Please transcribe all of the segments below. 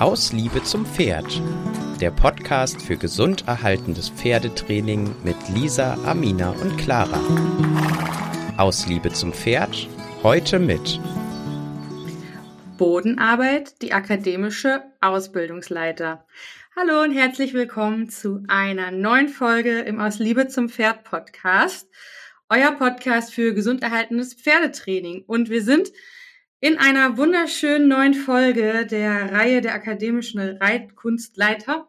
Aus Liebe zum Pferd. Der Podcast für gesund erhaltendes Pferdetraining mit Lisa, Amina und Clara. Aus Liebe zum Pferd. Heute mit Bodenarbeit, die akademische Ausbildungsleiter. Hallo und herzlich willkommen zu einer neuen Folge im Aus Liebe zum Pferd Podcast. Euer Podcast für gesund erhaltenes Pferdetraining. Und wir sind in einer wunderschönen neuen Folge der Reihe der akademischen Reitkunstleiter.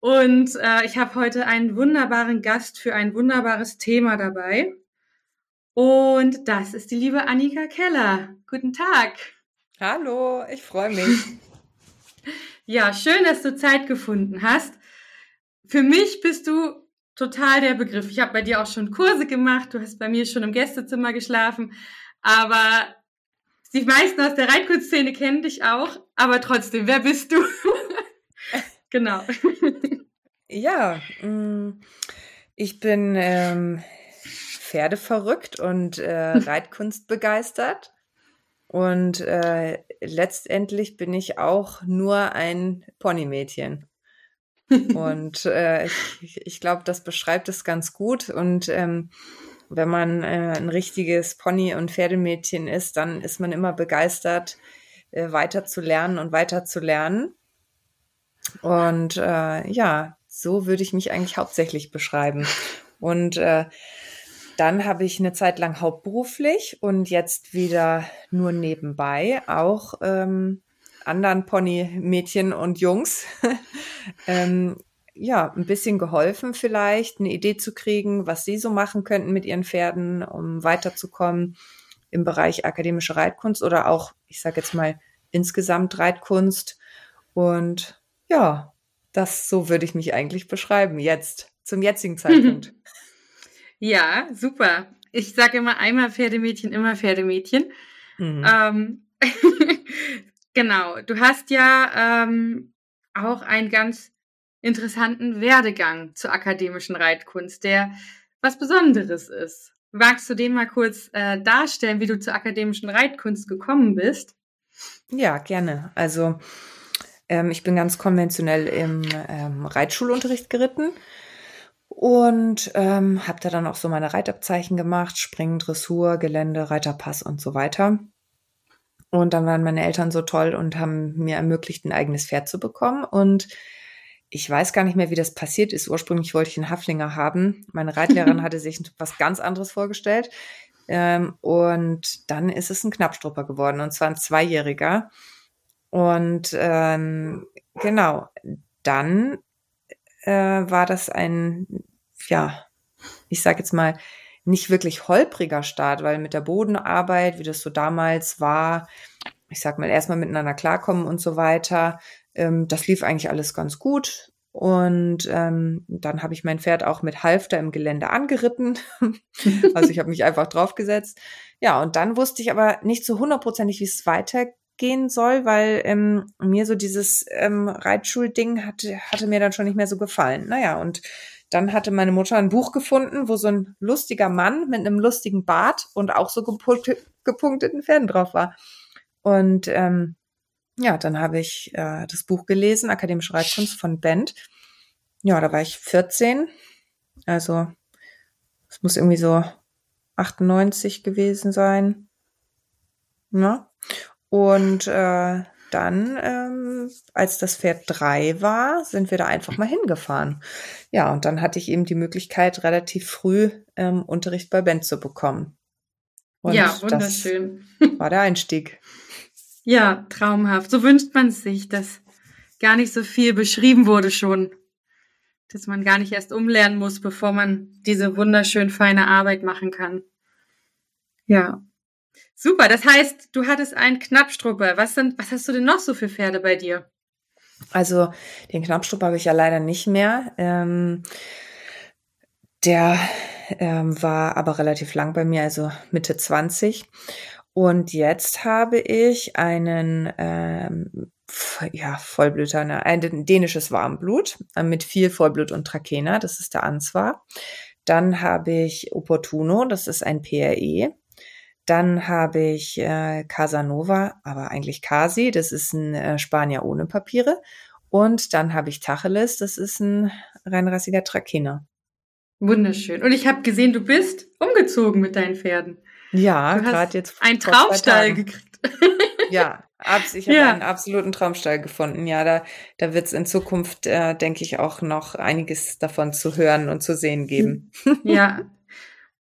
Und äh, ich habe heute einen wunderbaren Gast für ein wunderbares Thema dabei. Und das ist die liebe Annika Keller. Guten Tag. Hallo, ich freue mich. ja, schön, dass du Zeit gefunden hast. Für mich bist du total der Begriff. Ich habe bei dir auch schon Kurse gemacht. Du hast bei mir schon im Gästezimmer geschlafen. Aber die meisten aus der Reitkunstszene kennen dich auch, aber trotzdem, wer bist du? genau. Ja, mm, ich bin ähm, Pferdeverrückt und äh, Reitkunst begeistert. Und äh, letztendlich bin ich auch nur ein Ponymädchen. und äh, ich, ich glaube, das beschreibt es ganz gut. Und ähm, wenn man äh, ein richtiges Pony- und Pferdemädchen ist, dann ist man immer begeistert, äh, weiter zu lernen und weiter zu lernen. Und äh, ja, so würde ich mich eigentlich hauptsächlich beschreiben. Und äh, dann habe ich eine Zeit lang hauptberuflich und jetzt wieder nur nebenbei auch ähm, anderen Pony-Mädchen und Jungs ähm, ja, ein bisschen geholfen vielleicht, eine Idee zu kriegen, was sie so machen könnten mit ihren Pferden, um weiterzukommen im Bereich akademische Reitkunst oder auch, ich sage jetzt mal, insgesamt Reitkunst. Und ja, das so würde ich mich eigentlich beschreiben, jetzt, zum jetzigen Zeitpunkt. Ja, super. Ich sage immer einmal Pferdemädchen, immer Pferdemädchen. Mhm. Ähm, genau, du hast ja ähm, auch ein ganz interessanten Werdegang zur akademischen Reitkunst, der was Besonderes ist. Magst du den mal kurz äh, darstellen, wie du zur akademischen Reitkunst gekommen bist? Ja, gerne. Also ähm, ich bin ganz konventionell im ähm, Reitschulunterricht geritten und ähm, habe da dann auch so meine Reitabzeichen gemacht, Springen, Dressur, Gelände, Reiterpass und so weiter. Und dann waren meine Eltern so toll und haben mir ermöglicht, ein eigenes Pferd zu bekommen. Und ich weiß gar nicht mehr, wie das passiert ist. Ursprünglich wollte ich einen Haflinger haben. Meine Reitlehrerin hatte sich was ganz anderes vorgestellt. Ähm, und dann ist es ein Knappstrupper geworden, und zwar ein Zweijähriger. Und ähm, genau, dann äh, war das ein, ja, ich sage jetzt mal, nicht wirklich holpriger Start, weil mit der Bodenarbeit, wie das so damals war, ich sag mal, erstmal miteinander klarkommen und so weiter, ähm, das lief eigentlich alles ganz gut. Und ähm, dann habe ich mein Pferd auch mit Halfter im Gelände angeritten. also ich habe mich einfach draufgesetzt. Ja, und dann wusste ich aber nicht so hundertprozentig, wie es weitergehen soll, weil ähm, mir so dieses ähm, Reitschulding hatte, hatte mir dann schon nicht mehr so gefallen. Naja, und dann hatte meine Mutter ein Buch gefunden, wo so ein lustiger Mann mit einem lustigen Bart und auch so gepunkteten Pferden drauf war. Und ähm, ja, dann habe ich äh, das Buch gelesen, Akademische Reitkunst von Bent. Ja, da war ich 14. Also, es muss irgendwie so 98 gewesen sein. Ja. Und äh, dann, ähm, als das Pferd drei war, sind wir da einfach mal hingefahren. Ja, und dann hatte ich eben die Möglichkeit, relativ früh ähm, Unterricht bei Bent zu bekommen. Und ja, wunderschön. war der Einstieg. Ja, traumhaft. So wünscht man sich, dass gar nicht so viel beschrieben wurde schon. Dass man gar nicht erst umlernen muss, bevor man diese wunderschön feine Arbeit machen kann. Ja. Super. Das heißt, du hattest einen Knappstrupper. Was sind, was hast du denn noch so für Pferde bei dir? Also, den Knappstrupper habe ich ja leider nicht mehr. Ähm, der ähm, war aber relativ lang bei mir, also Mitte 20. Und jetzt habe ich einen ähm, ja, Vollblüter, ne, ein dänisches Warmblut äh, mit viel Vollblut und Trakehner, das ist der Answar. Dann habe ich Opportuno, das ist ein PRE. Dann habe ich äh, Casanova, aber eigentlich Kasi, das ist ein äh, Spanier ohne Papiere. Und dann habe ich Tacheles, das ist ein reinrassiger Trakehner. Wunderschön. Und ich habe gesehen, du bist umgezogen mit deinen Pferden. Ja, gerade jetzt. Ein Traumstall gekriegt. ja, ich habe ja. einen absoluten Traumstall gefunden. Ja, da, da wird es in Zukunft, äh, denke ich, auch noch einiges davon zu hören und zu sehen geben. Ja.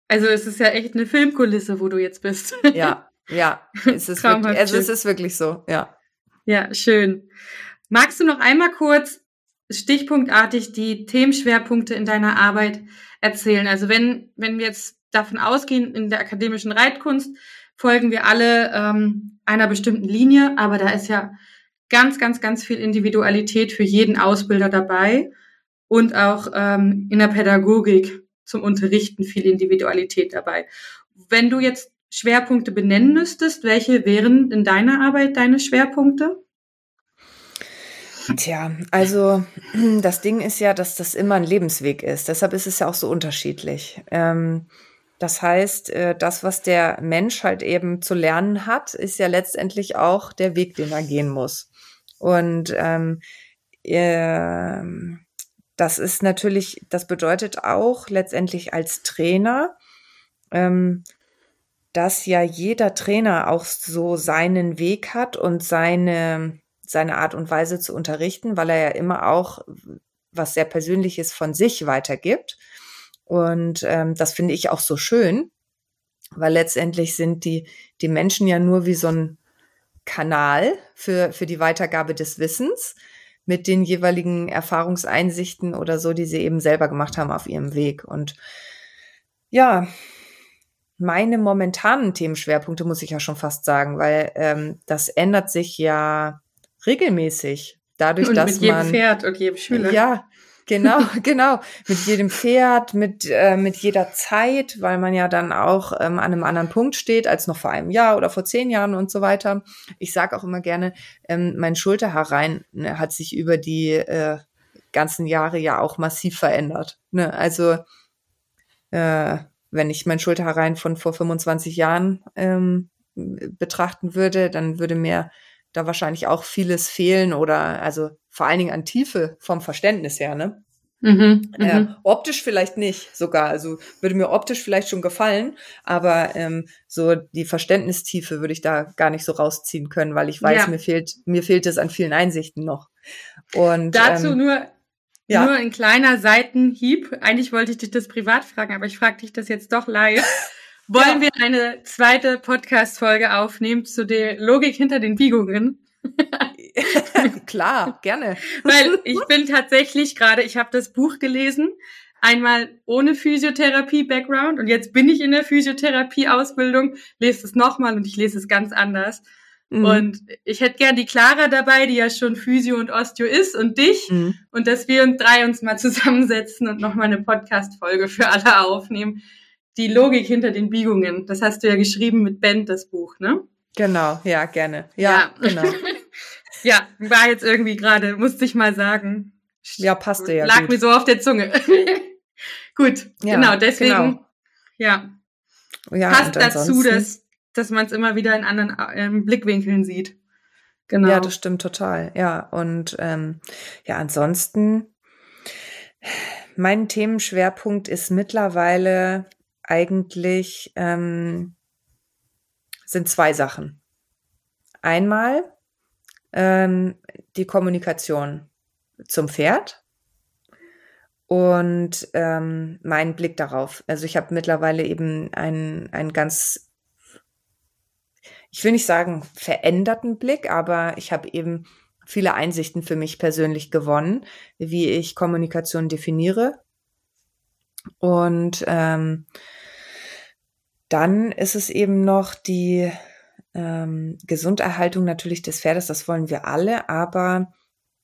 Also es ist ja echt eine Filmkulisse, wo du jetzt bist. Ja, ja. Es ist, wirklich, also es ist wirklich so, ja. Ja, schön. Magst du noch einmal kurz stichpunktartig die Themenschwerpunkte in deiner Arbeit erzählen? Also wenn, wenn wir jetzt davon ausgehen, in der akademischen Reitkunst folgen wir alle ähm, einer bestimmten Linie, aber da ist ja ganz, ganz, ganz viel Individualität für jeden Ausbilder dabei und auch ähm, in der Pädagogik zum Unterrichten viel Individualität dabei. Wenn du jetzt Schwerpunkte benennen müsstest, welche wären in deiner Arbeit deine Schwerpunkte? Tja, also das Ding ist ja, dass das immer ein Lebensweg ist. Deshalb ist es ja auch so unterschiedlich. Ähm, das heißt, äh, das, was der Mensch halt eben zu lernen hat, ist ja letztendlich auch der Weg, den er gehen muss. Und ähm, äh, das ist natürlich, das bedeutet auch letztendlich als Trainer, ähm, dass ja jeder Trainer auch so seinen Weg hat und seine, seine Art und Weise zu unterrichten, weil er ja immer auch was sehr Persönliches von sich weitergibt. Und ähm, das finde ich auch so schön, weil letztendlich sind die, die Menschen ja nur wie so ein Kanal für, für die Weitergabe des Wissens mit den jeweiligen Erfahrungseinsichten oder so, die sie eben selber gemacht haben auf ihrem Weg. Und ja, meine momentanen Themenschwerpunkte muss ich ja schon fast sagen, weil ähm, das ändert sich ja regelmäßig. Dadurch, und dass mit jedem man, Pferd und jedem Schüler. Ja, Genau, genau. Mit jedem Pferd, mit, äh, mit jeder Zeit, weil man ja dann auch ähm, an einem anderen Punkt steht als noch vor einem Jahr oder vor zehn Jahren und so weiter. Ich sage auch immer gerne, ähm, mein Schulterhaarrein ne, hat sich über die äh, ganzen Jahre ja auch massiv verändert. Ne? Also äh, wenn ich mein Schulterhaarrein von vor 25 Jahren ähm, betrachten würde, dann würde mir da wahrscheinlich auch vieles fehlen oder also vor allen Dingen an Tiefe vom Verständnis her, ne? Mhm, äh, mhm. optisch vielleicht nicht sogar, also würde mir optisch vielleicht schon gefallen, aber ähm, so die Verständnistiefe würde ich da gar nicht so rausziehen können, weil ich weiß, ja. mir fehlt mir fehlt es an vielen Einsichten noch. Und dazu ähm, nur ja. nur ein kleiner Seitenhieb. Eigentlich wollte ich dich das privat fragen, aber ich frage dich das jetzt doch live. Wollen ja. wir eine zweite Podcast-Folge aufnehmen zu der Logik hinter den Biegungen? Klar, gerne. Weil ich bin tatsächlich gerade, ich habe das Buch gelesen, einmal ohne Physiotherapie-Background und jetzt bin ich in der Physiotherapie-Ausbildung, lese es nochmal und ich lese es ganz anders. Mhm. Und ich hätte gern die Clara dabei, die ja schon Physio und Osteo ist und dich mhm. und dass wir uns drei uns mal zusammensetzen und nochmal eine Podcast-Folge für alle aufnehmen. Die Logik hinter den Biegungen, das hast du ja geschrieben mit Ben, das Buch, ne? Genau, ja, gerne. Ja, ja. genau. ja, war jetzt irgendwie gerade, musste ich mal sagen. Ja, passte ja. Lag gut. mir so auf der Zunge. gut, ja, genau, deswegen, genau. ja. ja. Passt dazu, dass, dass man es immer wieder in anderen ähm, Blickwinkeln sieht. Genau. Ja, das stimmt total. Ja, und ähm, ja, ansonsten, mein Themenschwerpunkt ist mittlerweile eigentlich ähm, sind zwei Sachen. Einmal ähm, die Kommunikation zum Pferd und ähm, mein Blick darauf. Also ich habe mittlerweile eben einen, einen ganz, ich will nicht sagen veränderten Blick, aber ich habe eben viele Einsichten für mich persönlich gewonnen, wie ich Kommunikation definiere. Und ähm, dann ist es eben noch die ähm, Gesunderhaltung natürlich des Pferdes, das wollen wir alle, aber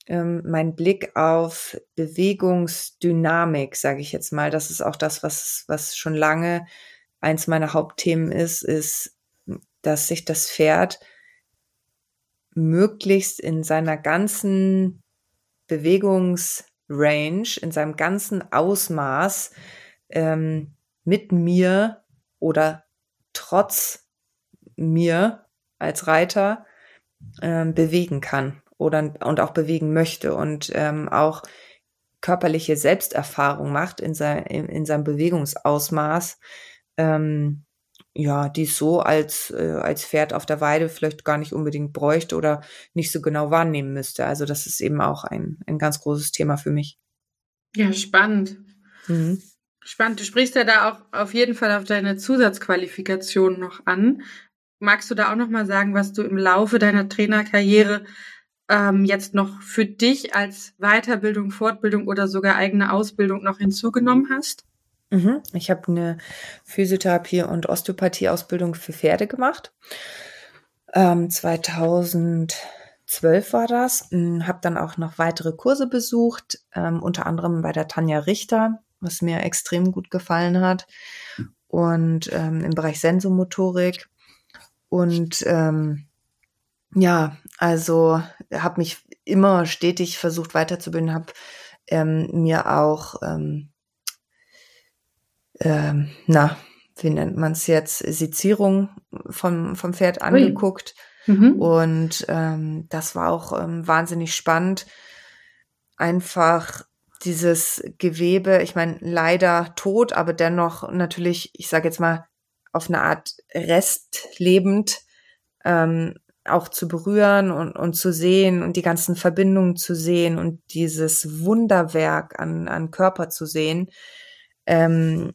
ähm, mein Blick auf Bewegungsdynamik, sage ich jetzt mal, das ist auch das, was, was schon lange eins meiner Hauptthemen ist, ist, dass sich das Pferd möglichst in seiner ganzen Bewegungsrange, in seinem ganzen Ausmaß ähm, mit mir oder trotz mir als Reiter ähm, bewegen kann oder und auch bewegen möchte und ähm, auch körperliche Selbsterfahrung macht in, sein, in, in seinem Bewegungsausmaß, ähm, ja, die so als, äh, als Pferd auf der Weide vielleicht gar nicht unbedingt bräuchte oder nicht so genau wahrnehmen müsste. Also das ist eben auch ein, ein ganz großes Thema für mich. Ja, spannend. Mhm. Spannend. Du sprichst ja da auch auf jeden Fall auf deine Zusatzqualifikation noch an. Magst du da auch noch mal sagen, was du im Laufe deiner Trainerkarriere ähm, jetzt noch für dich als Weiterbildung, Fortbildung oder sogar eigene Ausbildung noch hinzugenommen hast? Mhm. Ich habe eine Physiotherapie- und Osteopathie-Ausbildung für Pferde gemacht. Ähm, 2012 war das. Hm, habe dann auch noch weitere Kurse besucht, ähm, unter anderem bei der Tanja Richter, was mir extrem gut gefallen hat. Und ähm, im Bereich Sensomotorik. Und ähm, ja, also habe mich immer stetig versucht weiterzubilden, habe ähm, mir auch ähm, ähm, na, wie nennt man es jetzt, Sezierung vom, vom Pferd angeguckt. Mhm. Und ähm, das war auch ähm, wahnsinnig spannend. Einfach dieses Gewebe, ich meine, leider tot, aber dennoch natürlich, ich sage jetzt mal, auf eine Art restlebend ähm, auch zu berühren und, und zu sehen und die ganzen Verbindungen zu sehen und dieses Wunderwerk an, an Körper zu sehen. Ähm,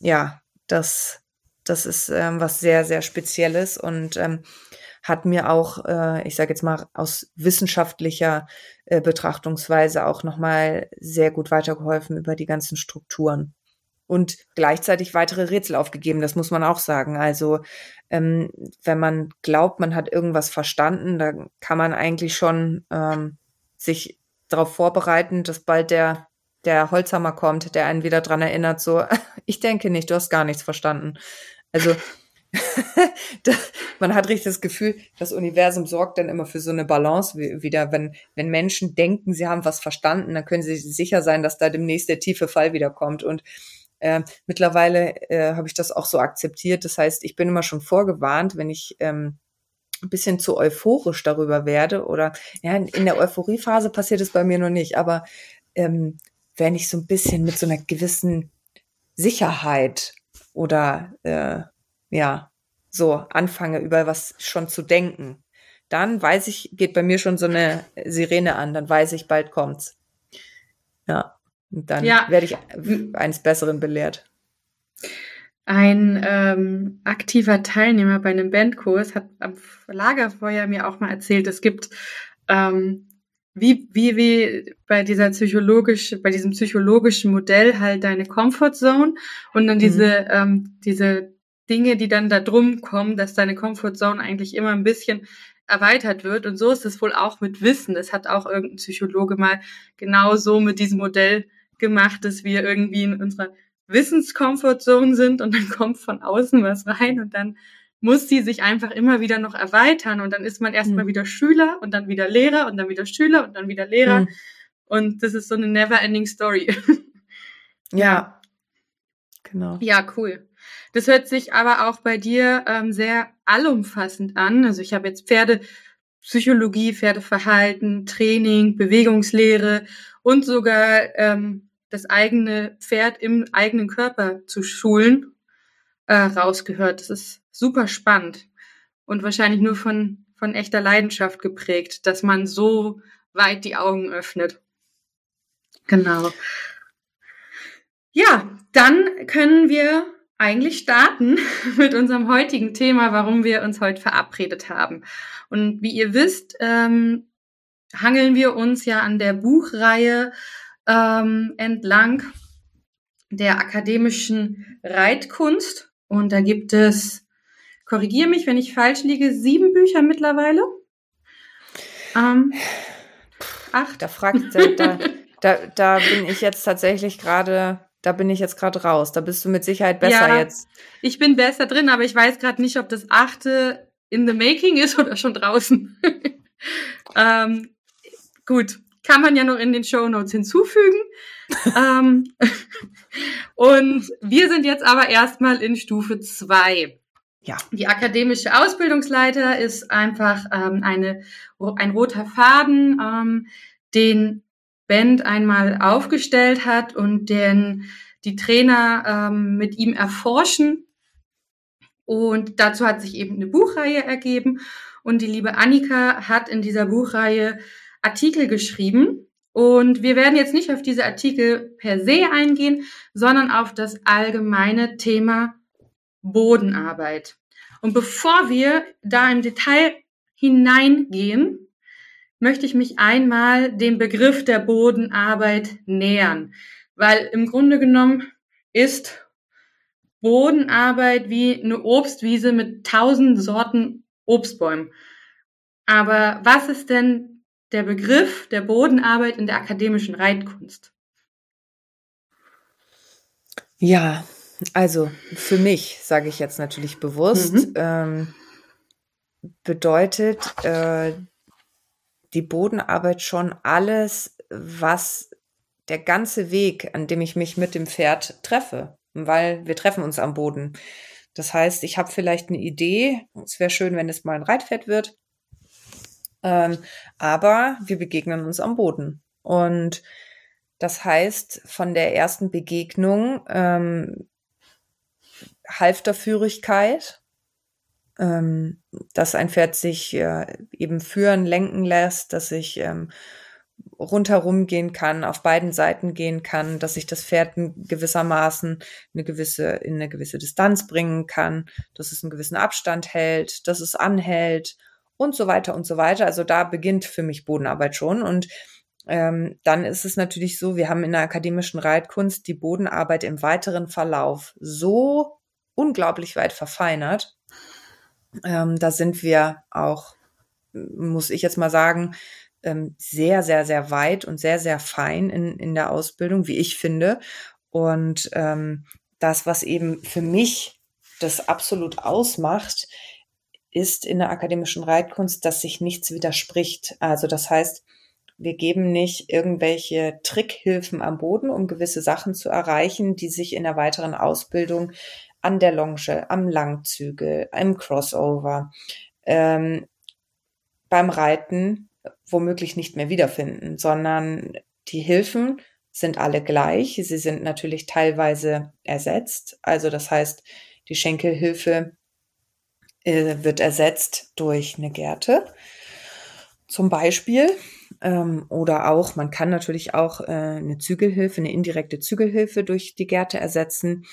ja, das, das ist ähm, was sehr, sehr Spezielles und ähm, hat mir auch, äh, ich sage jetzt mal, aus wissenschaftlicher äh, Betrachtungsweise auch nochmal sehr gut weitergeholfen über die ganzen Strukturen. Und gleichzeitig weitere Rätsel aufgegeben, das muss man auch sagen. Also ähm, wenn man glaubt, man hat irgendwas verstanden, dann kann man eigentlich schon ähm, sich darauf vorbereiten, dass bald der der Holzhammer kommt, der einen wieder dran erinnert, so, ich denke nicht, du hast gar nichts verstanden. Also, man hat richtig das Gefühl, das Universum sorgt dann immer für so eine Balance wieder. Wenn, wenn Menschen denken, sie haben was verstanden, dann können sie sicher sein, dass da demnächst der tiefe Fall wiederkommt. Und äh, mittlerweile äh, habe ich das auch so akzeptiert. Das heißt, ich bin immer schon vorgewarnt, wenn ich ähm, ein bisschen zu euphorisch darüber werde oder ja, in der Euphoriephase passiert es bei mir noch nicht, aber ähm, wenn ich so ein bisschen mit so einer gewissen Sicherheit oder äh, ja, so anfange, über was schon zu denken, dann weiß ich, geht bei mir schon so eine Sirene an, dann weiß ich, bald kommt's. Ja, und dann ja. werde ich eines Besseren belehrt. Ein ähm, aktiver Teilnehmer bei einem Bandkurs hat am Lagerfeuer mir auch mal erzählt, es gibt ähm, wie, wie, wie bei dieser psychologisch, bei diesem psychologischen Modell halt deine Comfortzone und dann diese, mhm. ähm, diese Dinge, die dann da drum kommen, dass deine Comfortzone eigentlich immer ein bisschen erweitert wird. Und so ist es wohl auch mit Wissen. Das hat auch irgendein Psychologe mal genau so mit diesem Modell gemacht, dass wir irgendwie in unserer Wissenscomfortzone sind und dann kommt von außen was rein und dann muss sie sich einfach immer wieder noch erweitern und dann ist man erstmal mhm. wieder Schüler und dann wieder Lehrer und dann wieder Schüler und dann wieder Lehrer. Mhm. Und das ist so eine never ending story. ja. Genau. Ja, cool. Das hört sich aber auch bei dir ähm, sehr allumfassend an. Also ich habe jetzt Pferde, Psychologie, Pferdeverhalten, Training, Bewegungslehre und sogar ähm, das eigene Pferd im eigenen Körper zu schulen äh, rausgehört. Das ist super spannend und wahrscheinlich nur von, von echter Leidenschaft geprägt, dass man so weit die Augen öffnet. Genau. Ja, dann können wir eigentlich starten mit unserem heutigen Thema, warum wir uns heute verabredet haben. Und wie ihr wisst, ähm, hangeln wir uns ja an der Buchreihe ähm, entlang der akademischen Reitkunst. Und da gibt es korrigiere mich, wenn ich falsch liege, sieben Bücher mittlerweile. Ähm, acht. Da fragt da, da, da bin ich jetzt tatsächlich gerade, da bin ich jetzt gerade raus. Da bist du mit Sicherheit besser ja, jetzt. Ich bin besser drin, aber ich weiß gerade nicht, ob das achte in the making ist oder schon draußen. ähm, gut, kann man ja noch in den Show Notes hinzufügen. ähm, und wir sind jetzt aber erstmal in Stufe zwei. Ja. Die akademische Ausbildungsleiter ist einfach ähm, eine, ein roter Faden, ähm, den Band einmal aufgestellt hat und den die Trainer ähm, mit ihm erforschen. Und dazu hat sich eben eine Buchreihe ergeben. Und die liebe Annika hat in dieser Buchreihe Artikel geschrieben. Und wir werden jetzt nicht auf diese Artikel per se eingehen, sondern auf das allgemeine Thema Bodenarbeit. Und bevor wir da im Detail hineingehen, möchte ich mich einmal dem Begriff der Bodenarbeit nähern, weil im Grunde genommen ist Bodenarbeit wie eine Obstwiese mit tausend Sorten Obstbäumen. Aber was ist denn der Begriff der Bodenarbeit in der akademischen Reitkunst? Ja, also für mich, sage ich jetzt natürlich bewusst, mhm. ähm, bedeutet äh, die Bodenarbeit schon alles, was der ganze Weg, an dem ich mich mit dem Pferd treffe, weil wir treffen uns am Boden. Das heißt, ich habe vielleicht eine Idee, es wäre schön, wenn es mal ein Reitpferd wird, ähm, aber wir begegnen uns am Boden. Und das heißt, von der ersten Begegnung ähm, Halfterführigkeit, ähm, dass ein Pferd sich äh, eben führen, lenken lässt, dass ich ähm, rundherum gehen kann, auf beiden Seiten gehen kann, dass ich das Pferd gewissermaßen eine gewisse, in eine gewisse Distanz bringen kann, dass es einen gewissen Abstand hält, dass es anhält und so weiter und so weiter. Also da beginnt für mich Bodenarbeit schon und ähm, dann ist es natürlich so, wir haben in der akademischen Reitkunst die Bodenarbeit im weiteren Verlauf so unglaublich weit verfeinert. Ähm, da sind wir auch, muss ich jetzt mal sagen, ähm, sehr, sehr, sehr weit und sehr, sehr fein in, in der Ausbildung, wie ich finde. Und ähm, das, was eben für mich das absolut ausmacht, ist in der akademischen Reitkunst, dass sich nichts widerspricht. Also das heißt, wir geben nicht irgendwelche Trickhilfen am Boden, um gewisse Sachen zu erreichen, die sich in der weiteren Ausbildung an der Longe, am Langzügel, im Crossover, ähm, beim Reiten womöglich nicht mehr wiederfinden, sondern die Hilfen sind alle gleich. Sie sind natürlich teilweise ersetzt. Also das heißt, die Schenkelhilfe äh, wird ersetzt durch eine Gerte zum Beispiel. Ähm, oder auch, man kann natürlich auch äh, eine Zügelhilfe, eine indirekte Zügelhilfe durch die Gerte ersetzen.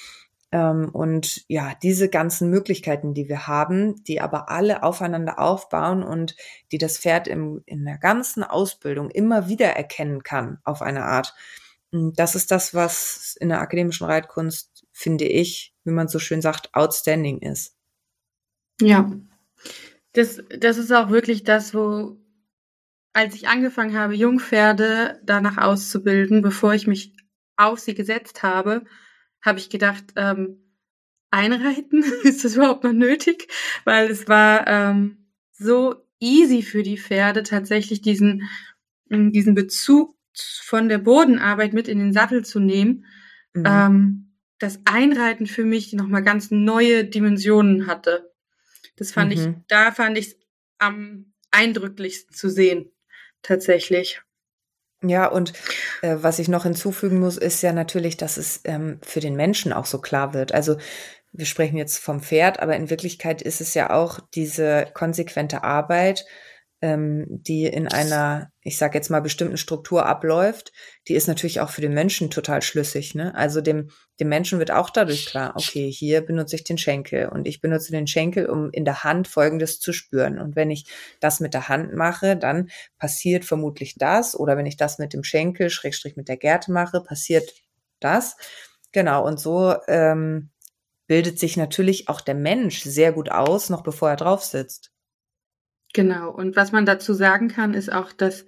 Ähm, und ja, diese ganzen Möglichkeiten, die wir haben, die aber alle aufeinander aufbauen und die das Pferd im, in der ganzen Ausbildung immer wieder erkennen kann auf eine Art. Das ist das, was in der akademischen Reitkunst, finde ich, wie man so schön sagt, outstanding ist. Ja, das, das ist auch wirklich das, wo, als ich angefangen habe, Jungpferde danach auszubilden, bevor ich mich auf sie gesetzt habe, habe ich gedacht, ähm, einreiten, ist das überhaupt noch nötig? Weil es war ähm, so easy für die Pferde tatsächlich diesen, mm, diesen Bezug von der Bodenarbeit mit in den Sattel zu nehmen, mhm. ähm, das Einreiten für mich nochmal ganz neue Dimensionen hatte. Das fand mhm. ich, da fand ich es am eindrücklichsten zu sehen, tatsächlich. Ja, und äh, was ich noch hinzufügen muss, ist ja natürlich, dass es ähm, für den Menschen auch so klar wird. Also wir sprechen jetzt vom Pferd, aber in Wirklichkeit ist es ja auch diese konsequente Arbeit ähm, die in einer, ich sage jetzt mal, bestimmten Struktur abläuft, die ist natürlich auch für den Menschen total schlüssig. Ne? Also dem, dem Menschen wird auch dadurch klar, okay, hier benutze ich den Schenkel und ich benutze den Schenkel, um in der Hand Folgendes zu spüren. Und wenn ich das mit der Hand mache, dann passiert vermutlich das. Oder wenn ich das mit dem Schenkel, Schrägstrich mit der Gerte mache, passiert das. Genau, und so ähm, bildet sich natürlich auch der Mensch sehr gut aus, noch bevor er drauf sitzt. Genau. Und was man dazu sagen kann, ist auch, dass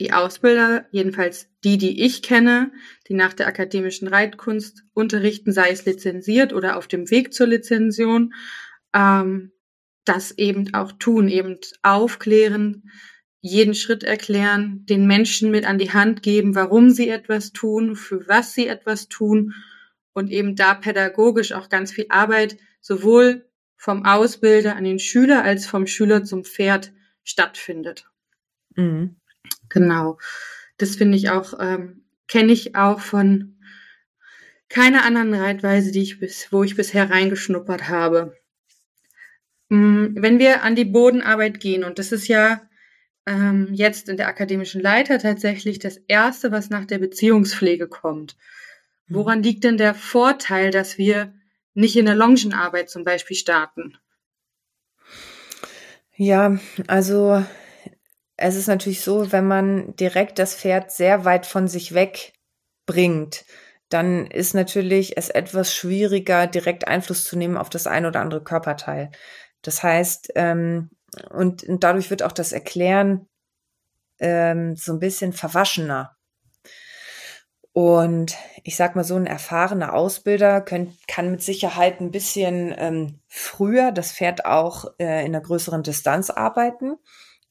die Ausbilder, jedenfalls die, die ich kenne, die nach der akademischen Reitkunst unterrichten, sei es lizenziert oder auf dem Weg zur Lizension, ähm, das eben auch tun, eben aufklären, jeden Schritt erklären, den Menschen mit an die Hand geben, warum sie etwas tun, für was sie etwas tun und eben da pädagogisch auch ganz viel Arbeit sowohl vom Ausbilder an den Schüler als vom Schüler zum Pferd stattfindet. Mhm. Genau. Das finde ich auch, ähm, kenne ich auch von keiner anderen Reitweise, die ich bis, wo ich bisher reingeschnuppert habe. Mm, wenn wir an die Bodenarbeit gehen, und das ist ja ähm, jetzt in der akademischen Leiter tatsächlich das Erste, was nach der Beziehungspflege kommt. Mhm. Woran liegt denn der Vorteil, dass wir nicht in der Longenarbeit zum Beispiel starten? Ja, also es ist natürlich so, wenn man direkt das Pferd sehr weit von sich weg bringt, dann ist natürlich es etwas schwieriger, direkt Einfluss zu nehmen auf das ein oder andere Körperteil. Das heißt, ähm, und, dadurch wird auch das Erklären ähm, so ein bisschen verwaschener. Und ich sag mal, so ein erfahrener Ausbilder können, kann mit Sicherheit ein bisschen ähm, früher das Pferd auch äh, in einer größeren Distanz arbeiten.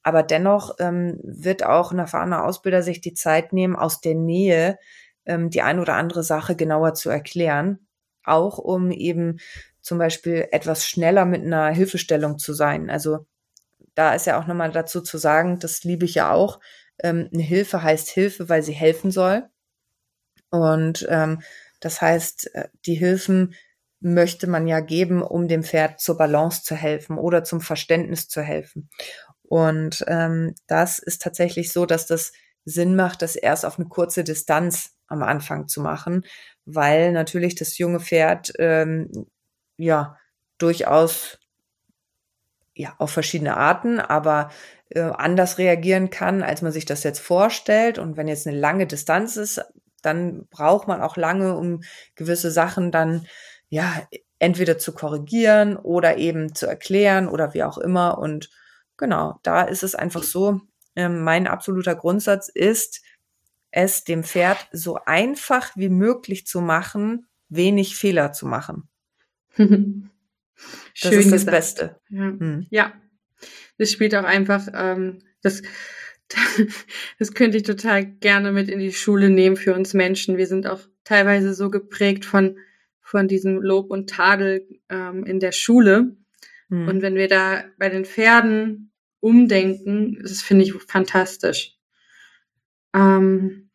Aber dennoch ähm, wird auch ein erfahrener Ausbilder sich die Zeit nehmen, aus der Nähe ähm, die ein oder andere Sache genauer zu erklären. Auch um eben zum Beispiel etwas schneller mit einer Hilfestellung zu sein. Also da ist ja auch nochmal dazu zu sagen, das liebe ich ja auch. Ähm, eine Hilfe heißt Hilfe, weil sie helfen soll. Und ähm, das heißt, äh, die Hilfen möchte man ja geben, um dem Pferd zur Balance zu helfen oder zum Verständnis zu helfen. Und ähm, das ist tatsächlich so, dass das Sinn macht, das erst auf eine kurze Distanz am Anfang zu machen, weil natürlich das junge Pferd ähm, ja durchaus ja, auf verschiedene Arten, aber äh, anders reagieren kann, als man sich das jetzt vorstellt. Und wenn jetzt eine lange Distanz ist, dann braucht man auch lange, um gewisse Sachen dann, ja, entweder zu korrigieren oder eben zu erklären oder wie auch immer. Und genau, da ist es einfach so, äh, mein absoluter Grundsatz ist, es dem Pferd so einfach wie möglich zu machen, wenig Fehler zu machen. Das Schön ist das gesagt. Beste. Ja. Hm. ja. Das spielt auch einfach, ähm, das, das könnte ich total gerne mit in die Schule nehmen für uns Menschen. Wir sind auch teilweise so geprägt von, von diesem Lob und Tadel ähm, in der Schule. Hm. Und wenn wir da bei den Pferden umdenken, das finde ich fantastisch. Ähm,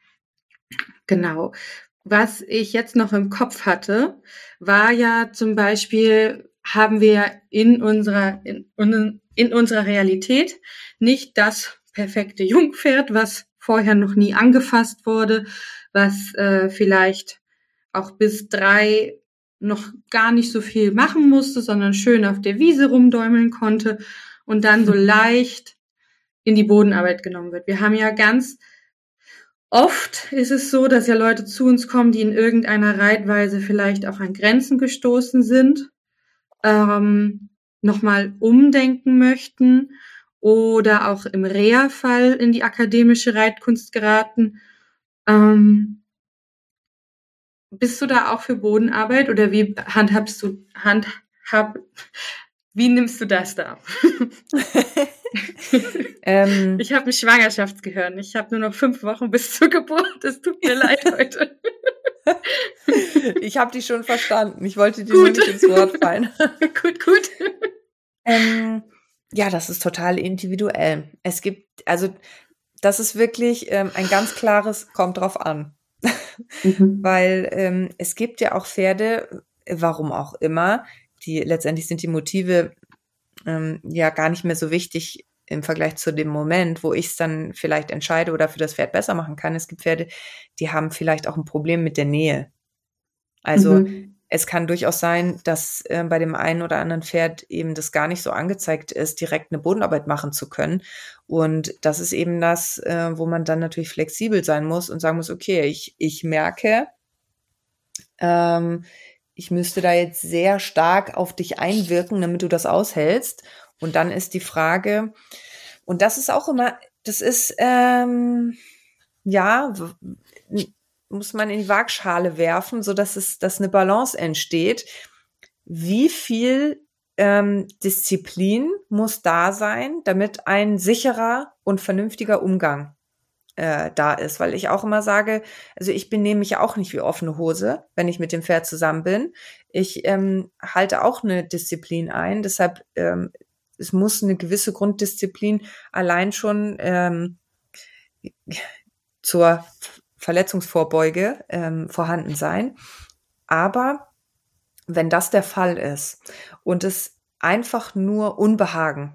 genau. Was ich jetzt noch im Kopf hatte, war ja zum Beispiel, haben wir in unserer, in, in unserer Realität nicht das perfekte Jungpferd, was vorher noch nie angefasst wurde, was äh, vielleicht auch bis drei noch gar nicht so viel machen musste, sondern schön auf der Wiese rumdäumeln konnte und dann so leicht in die Bodenarbeit genommen wird. Wir haben ja ganz oft ist es so, dass ja Leute zu uns kommen, die in irgendeiner Reitweise vielleicht auch an Grenzen gestoßen sind ähm, nochmal umdenken möchten oder auch im Reha-Fall in die akademische Reitkunst geraten. Ähm, bist du da auch für Bodenarbeit oder wie handhabst du, handhab, wie nimmst du das da? ähm, ich habe ein Schwangerschaftsgehirn. Ich habe nur noch fünf Wochen bis zur Geburt. Es tut mir leid heute. ich habe dich schon verstanden. Ich wollte dir nur nicht ins Wort fallen. gut, gut. Ähm, ja, das ist total individuell. Es gibt, also das ist wirklich ähm, ein ganz klares, kommt drauf an. Mhm. Weil ähm, es gibt ja auch Pferde, warum auch immer, die letztendlich sind die Motive ähm, ja gar nicht mehr so wichtig im Vergleich zu dem Moment, wo ich es dann vielleicht entscheide oder für das Pferd besser machen kann. Es gibt Pferde, die haben vielleicht auch ein Problem mit der Nähe. Also mhm. Es kann durchaus sein, dass äh, bei dem einen oder anderen Pferd eben das gar nicht so angezeigt ist, direkt eine Bodenarbeit machen zu können. Und das ist eben das, äh, wo man dann natürlich flexibel sein muss und sagen muss, okay, ich, ich merke, ähm, ich müsste da jetzt sehr stark auf dich einwirken, damit du das aushältst. Und dann ist die Frage, und das ist auch immer, das ist, ähm, ja, muss man in die Waagschale werfen, so dass es, dass eine Balance entsteht. Wie viel ähm, Disziplin muss da sein, damit ein sicherer und vernünftiger Umgang äh, da ist, weil ich auch immer sage, also ich benehme mich ja auch nicht wie offene Hose, wenn ich mit dem Pferd zusammen bin. Ich ähm, halte auch eine Disziplin ein, deshalb ähm, es muss eine gewisse Grunddisziplin allein schon ähm, zur Verletzungsvorbeuge ähm, vorhanden sein. Aber wenn das der Fall ist und es einfach nur Unbehagen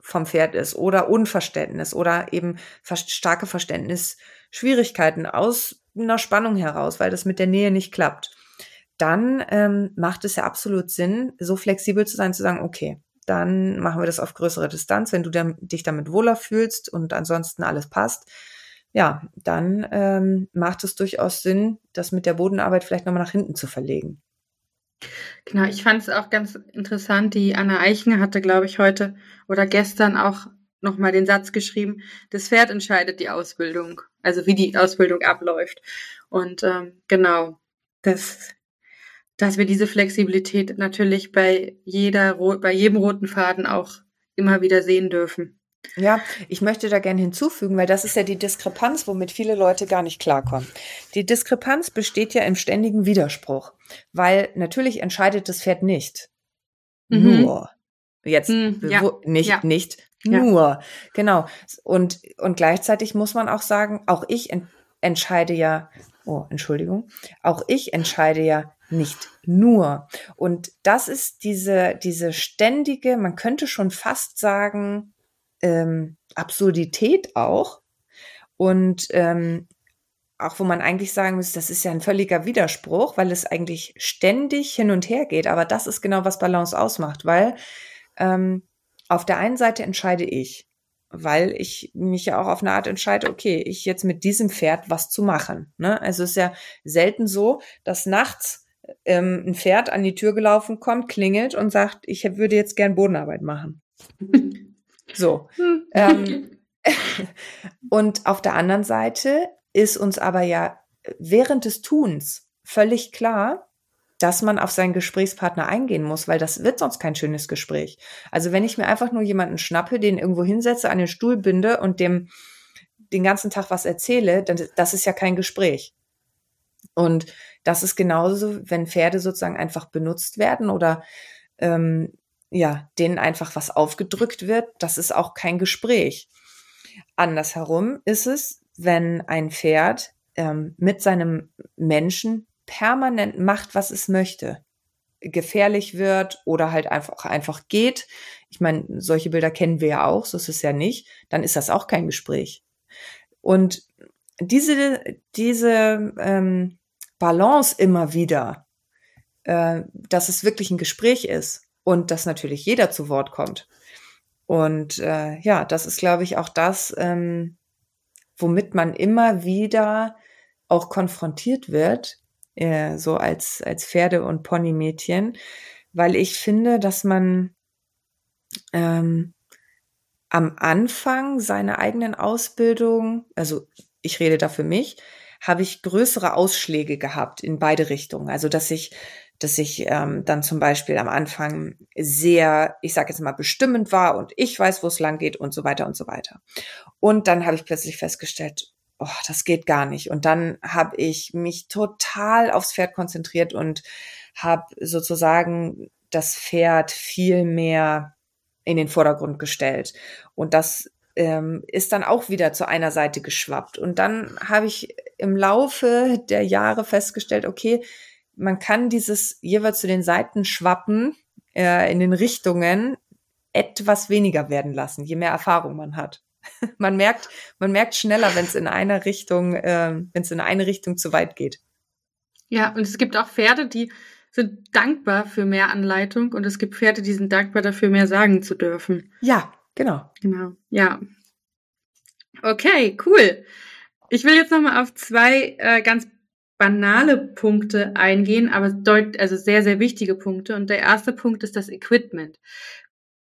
vom Pferd ist oder Unverständnis oder eben starke Verständnisschwierigkeiten aus einer Spannung heraus, weil das mit der Nähe nicht klappt, dann ähm, macht es ja absolut Sinn, so flexibel zu sein, zu sagen, okay, dann machen wir das auf größere Distanz. Wenn du dich damit wohler fühlst und ansonsten alles passt, ja, dann ähm, macht es durchaus Sinn, das mit der Bodenarbeit vielleicht nochmal nach hinten zu verlegen. Genau, ich fand es auch ganz interessant. Die Anna Eichen hatte, glaube ich, heute oder gestern auch nochmal den Satz geschrieben, das Pferd entscheidet die Ausbildung, also wie die Ausbildung abläuft. Und ähm, genau, das dass wir diese Flexibilität natürlich bei jeder, bei jedem roten Faden auch immer wieder sehen dürfen. Ja, ich möchte da gerne hinzufügen, weil das ist ja die Diskrepanz, womit viele Leute gar nicht klarkommen. Die Diskrepanz besteht ja im ständigen Widerspruch, weil natürlich entscheidet das Pferd nicht. Mhm. Nur. Jetzt mhm, ja, nicht, ja. nicht nur. Ja. Genau. Und, und gleichzeitig muss man auch sagen, auch ich ent entscheide ja, oh, Entschuldigung, auch ich entscheide ja nicht nur. Und das ist diese, diese ständige, man könnte schon fast sagen, ähm, Absurdität auch. Und ähm, auch wo man eigentlich sagen muss, das ist ja ein völliger Widerspruch, weil es eigentlich ständig hin und her geht. Aber das ist genau, was Balance ausmacht, weil ähm, auf der einen Seite entscheide ich, weil ich mich ja auch auf eine Art entscheide, okay, ich jetzt mit diesem Pferd was zu machen. Ne? Also es ist ja selten so, dass nachts ähm, ein Pferd an die Tür gelaufen kommt, klingelt und sagt, ich würde jetzt gern Bodenarbeit machen. so. ähm, und auf der anderen Seite ist uns aber ja während des Tuns völlig klar, dass man auf seinen Gesprächspartner eingehen muss, weil das wird sonst kein schönes Gespräch. Also wenn ich mir einfach nur jemanden schnappe, den irgendwo hinsetze, an den Stuhl binde und dem den ganzen Tag was erzähle, dann das ist ja kein Gespräch. Und das ist genauso, wenn Pferde sozusagen einfach benutzt werden oder ähm, ja, denen einfach was aufgedrückt wird, das ist auch kein Gespräch. Andersherum ist es, wenn ein Pferd ähm, mit seinem Menschen permanent macht, was es möchte, gefährlich wird oder halt einfach einfach geht. Ich meine, solche Bilder kennen wir ja auch, so ist es ja nicht. Dann ist das auch kein Gespräch. Und diese diese ähm, Balance immer wieder, äh, dass es wirklich ein Gespräch ist und dass natürlich jeder zu Wort kommt. Und äh, ja, das ist, glaube ich, auch das, ähm, womit man immer wieder auch konfrontiert wird, äh, so als, als Pferde- und Ponymädchen, weil ich finde, dass man ähm, am Anfang seiner eigenen Ausbildung, also ich rede da für mich, habe ich größere Ausschläge gehabt in beide Richtungen. Also dass ich, dass ich ähm, dann zum Beispiel am Anfang sehr, ich sage jetzt mal, bestimmend war und ich weiß, wo es lang geht und so weiter und so weiter. Und dann habe ich plötzlich festgestellt, oh, das geht gar nicht. Und dann habe ich mich total aufs Pferd konzentriert und habe sozusagen das Pferd viel mehr in den Vordergrund gestellt. Und das ähm, ist dann auch wieder zu einer Seite geschwappt. Und dann habe ich im Laufe der Jahre festgestellt, okay, man kann dieses jeweils zu den Seiten schwappen äh, in den Richtungen etwas weniger werden lassen, je mehr Erfahrung man hat. man merkt, man merkt schneller, wenn es in einer Richtung, äh, wenn es in eine Richtung zu weit geht. Ja, und es gibt auch Pferde, die sind dankbar für mehr Anleitung und es gibt Pferde, die sind dankbar dafür, mehr sagen zu dürfen. Ja, Genau. Genau. Ja. Okay, cool. Ich will jetzt nochmal auf zwei äh, ganz banale Punkte eingehen, aber deut also sehr, sehr wichtige Punkte. Und der erste Punkt ist das Equipment.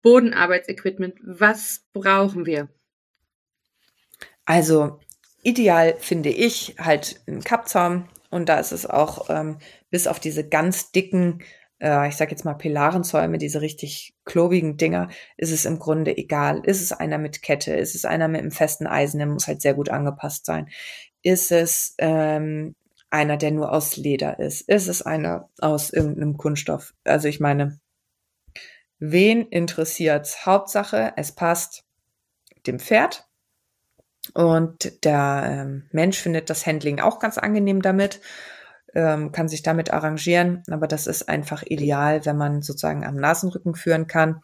Bodenarbeitsequipment. Was brauchen wir? Also ideal finde ich halt einen Kappzaum und da ist es auch ähm, bis auf diese ganz dicken äh, ich sage jetzt mal Pilarenzäume, diese richtig klobigen Dinger, ist es im Grunde egal. Ist es einer mit Kette? Ist es einer mit einem festen Eisen? Der muss halt sehr gut angepasst sein. Ist es ähm, einer, der nur aus Leder ist? Ist es einer aus irgendeinem Kunststoff? Also ich meine, wen interessiert's? Hauptsache, es passt dem Pferd. Und der ähm, Mensch findet das Handling auch ganz angenehm damit ähm, kann sich damit arrangieren, aber das ist einfach ideal, wenn man sozusagen am Nasenrücken führen kann.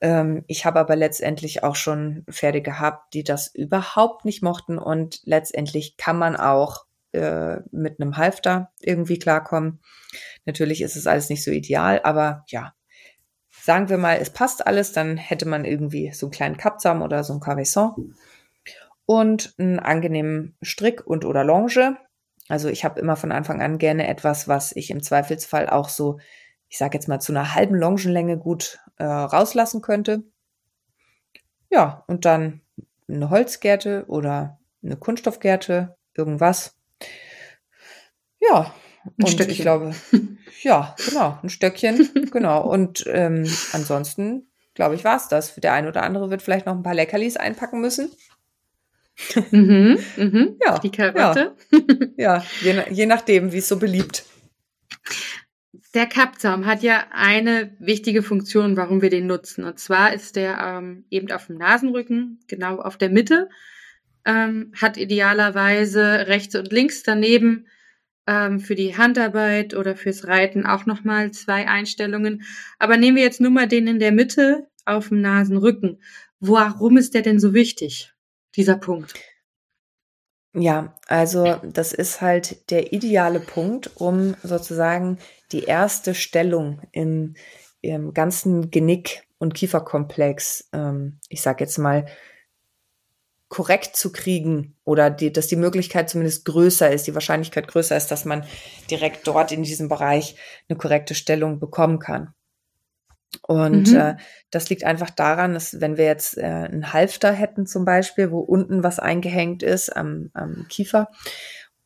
Ähm, ich habe aber letztendlich auch schon Pferde gehabt, die das überhaupt nicht mochten und letztendlich kann man auch äh, mit einem Halfter irgendwie klarkommen. Natürlich ist es alles nicht so ideal, aber ja, sagen wir mal, es passt alles, dann hätte man irgendwie so einen kleinen Kapsam oder so ein Cavesson und einen angenehmen Strick und oder Longe. Also ich habe immer von Anfang an gerne etwas, was ich im Zweifelsfall auch so, ich sage jetzt mal, zu einer halben Longenlänge gut äh, rauslassen könnte. Ja, und dann eine Holzgärte oder eine Kunststoffgärte, irgendwas. Ja, ein und Stöckchen. ich glaube, ja, genau, ein Stöckchen, genau. Und ähm, ansonsten, glaube ich, war es das. Der ein oder andere wird vielleicht noch ein paar Leckerlis einpacken müssen. Mhm, mhm. Ja, die Karotte. Ja, ja je, je nachdem, wie es so beliebt. Der Kappzaum hat ja eine wichtige Funktion, warum wir den nutzen. Und zwar ist der ähm, eben auf dem Nasenrücken, genau auf der Mitte, ähm, hat idealerweise rechts und links daneben ähm, für die Handarbeit oder fürs Reiten auch nochmal zwei Einstellungen. Aber nehmen wir jetzt nur mal den in der Mitte auf dem Nasenrücken. Warum ist der denn so wichtig? dieser Punkt? Ja, also das ist halt der ideale Punkt, um sozusagen die erste Stellung im, im ganzen Genick- und Kieferkomplex, ähm, ich sage jetzt mal, korrekt zu kriegen oder die, dass die Möglichkeit zumindest größer ist, die Wahrscheinlichkeit größer ist, dass man direkt dort in diesem Bereich eine korrekte Stellung bekommen kann. Und mhm. äh, das liegt einfach daran, dass wenn wir jetzt äh, einen Halfter hätten zum Beispiel, wo unten was eingehängt ist am, am Kiefer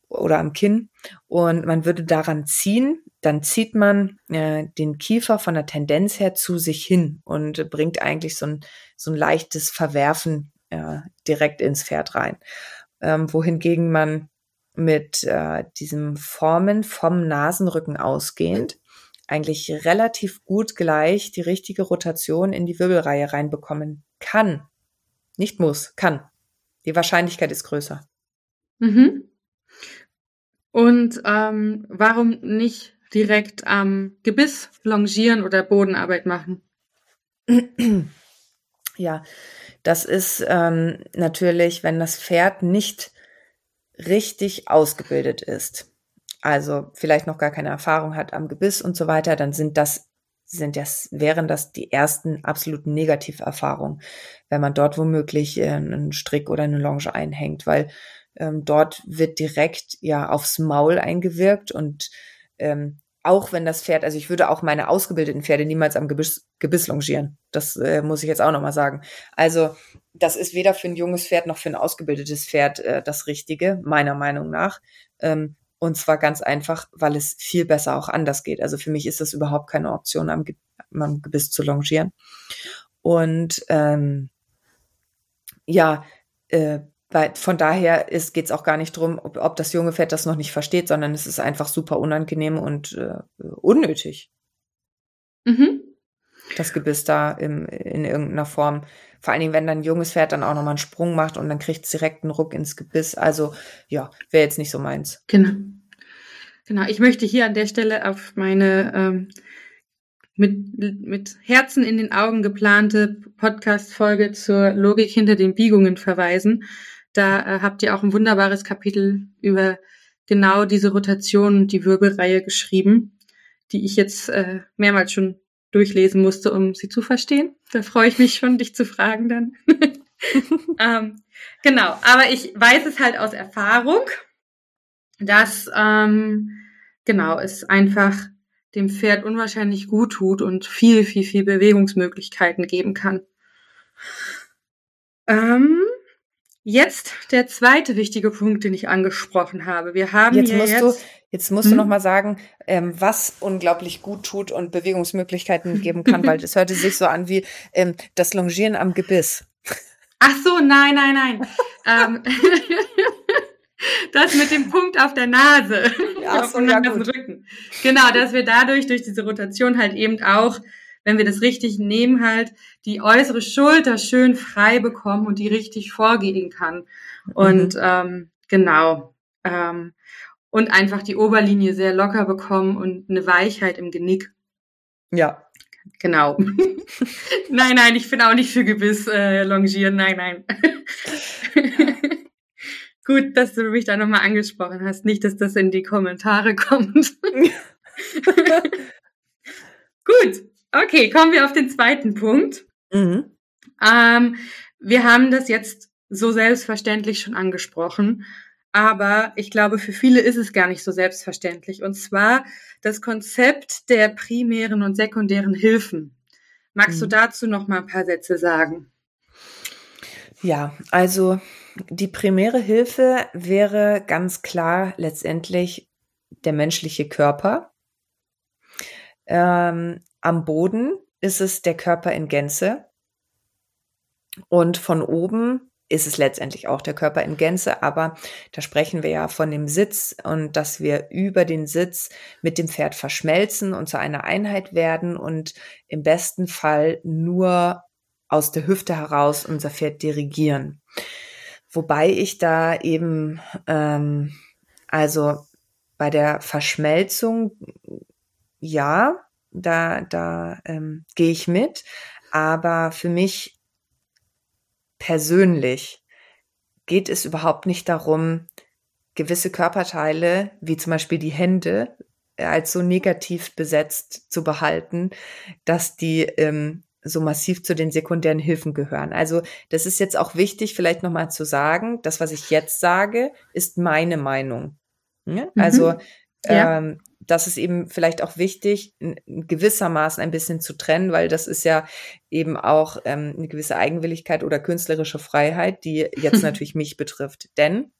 oder am Kinn und man würde daran ziehen, dann zieht man äh, den Kiefer von der Tendenz her zu sich hin und bringt eigentlich so ein, so ein leichtes Verwerfen äh, direkt ins Pferd rein. Ähm, wohingegen man mit äh, diesem Formen vom Nasenrücken ausgehend eigentlich relativ gut gleich die richtige Rotation in die Wirbelreihe reinbekommen kann. Nicht muss, kann. Die Wahrscheinlichkeit ist größer. Mhm. Und ähm, warum nicht direkt am Gebiss longieren oder Bodenarbeit machen? Ja, das ist ähm, natürlich, wenn das Pferd nicht richtig ausgebildet ist also vielleicht noch gar keine Erfahrung hat am Gebiss und so weiter, dann sind das sind das, wären das die ersten absoluten Negativerfahrungen, wenn man dort womöglich äh, einen Strick oder eine Longe einhängt, weil ähm, dort wird direkt ja aufs Maul eingewirkt und ähm, auch wenn das Pferd, also ich würde auch meine ausgebildeten Pferde niemals am Gebiss, Gebiss longieren. Das äh, muss ich jetzt auch nochmal sagen. Also das ist weder für ein junges Pferd noch für ein ausgebildetes Pferd äh, das Richtige, meiner Meinung nach. Ähm, und zwar ganz einfach, weil es viel besser auch anders geht. Also für mich ist das überhaupt keine Option, am, Ge am Gebiss zu longieren. Und ähm, ja, äh, bei, von daher geht es auch gar nicht drum, ob, ob das junge Pferd das noch nicht versteht, sondern es ist einfach super unangenehm und äh, unnötig. Mhm. Das Gebiss da im, in irgendeiner Form vor allen Dingen, wenn dann ein junges Pferd dann auch nochmal einen Sprung macht und dann kriegt es direkt einen Ruck ins Gebiss. Also ja, wäre jetzt nicht so meins. Genau. Genau. Ich möchte hier an der Stelle auf meine ähm, mit, mit Herzen in den Augen geplante Podcast-Folge zur Logik hinter den Biegungen verweisen. Da äh, habt ihr auch ein wunderbares Kapitel über genau diese Rotation und die Wirbelreihe geschrieben, die ich jetzt äh, mehrmals schon durchlesen musste, um sie zu verstehen. Da freue ich mich schon, dich zu fragen dann. ähm, genau, aber ich weiß es halt aus Erfahrung, dass ähm, genau es einfach dem Pferd unwahrscheinlich gut tut und viel, viel, viel Bewegungsmöglichkeiten geben kann. Ähm, Jetzt der zweite wichtige Punkt, den ich angesprochen habe. Wir haben jetzt hier musst jetzt, du jetzt musst Hm? du noch mal sagen, ähm, was unglaublich gut tut und Bewegungsmöglichkeiten geben kann, weil das hörte sich so an wie ähm, das Longieren am Gebiss. Ach so, nein, nein, nein. ähm, das mit dem Punkt auf der Nase, Ja, auf so, dem ja. Rücken. Genau, dass wir dadurch, durch diese Rotation halt eben auch, wenn wir das richtig nehmen, halt die äußere Schulter schön frei bekommen und die richtig vorgehen kann. Und Mhm. ähm, genau. Ähm, und einfach die Oberlinie sehr locker bekommen und eine Weichheit im Genick. Ja. Genau. nein, nein, ich bin auch nicht für Gebiss äh, longieren. Nein, nein. Gut, dass du mich da nochmal angesprochen hast. Nicht, dass das in die Kommentare kommt. Gut, okay, kommen wir auf den zweiten Punkt. Mhm. Ähm, wir haben das jetzt so selbstverständlich schon angesprochen, aber ich glaube, für viele ist es gar nicht so selbstverständlich. Und zwar das Konzept der primären und sekundären Hilfen. Magst du Mhm. dazu noch mal ein paar Sätze sagen? Ja, also die primäre Hilfe wäre ganz klar letztendlich der menschliche Körper. Ähm, am Boden ist es der Körper in Gänze. Und von oben ist es letztendlich auch der Körper in Gänze, aber da sprechen wir ja von dem Sitz und dass wir über den Sitz mit dem Pferd verschmelzen und zu einer Einheit werden und im besten Fall nur aus der Hüfte heraus unser Pferd dirigieren. Wobei ich da eben, ähm, also bei der Verschmelzung, ja, da, da ähm, gehe ich mit, aber für mich persönlich geht es überhaupt nicht darum, gewisse Körperteile, wie zum Beispiel die Hände, als so negativ besetzt zu behalten, dass die ähm, so massiv zu den sekundären Hilfen gehören. Also das ist jetzt auch wichtig, vielleicht nochmal zu sagen, das, was ich jetzt sage, ist meine Meinung. Ja? Mhm. Ja. ähm, das ist eben vielleicht auch wichtig, gewissermaßen ein bisschen zu trennen, weil das ist ja eben auch ähm, eine gewisse Eigenwilligkeit oder künstlerische Freiheit, die jetzt natürlich mich betrifft. Denn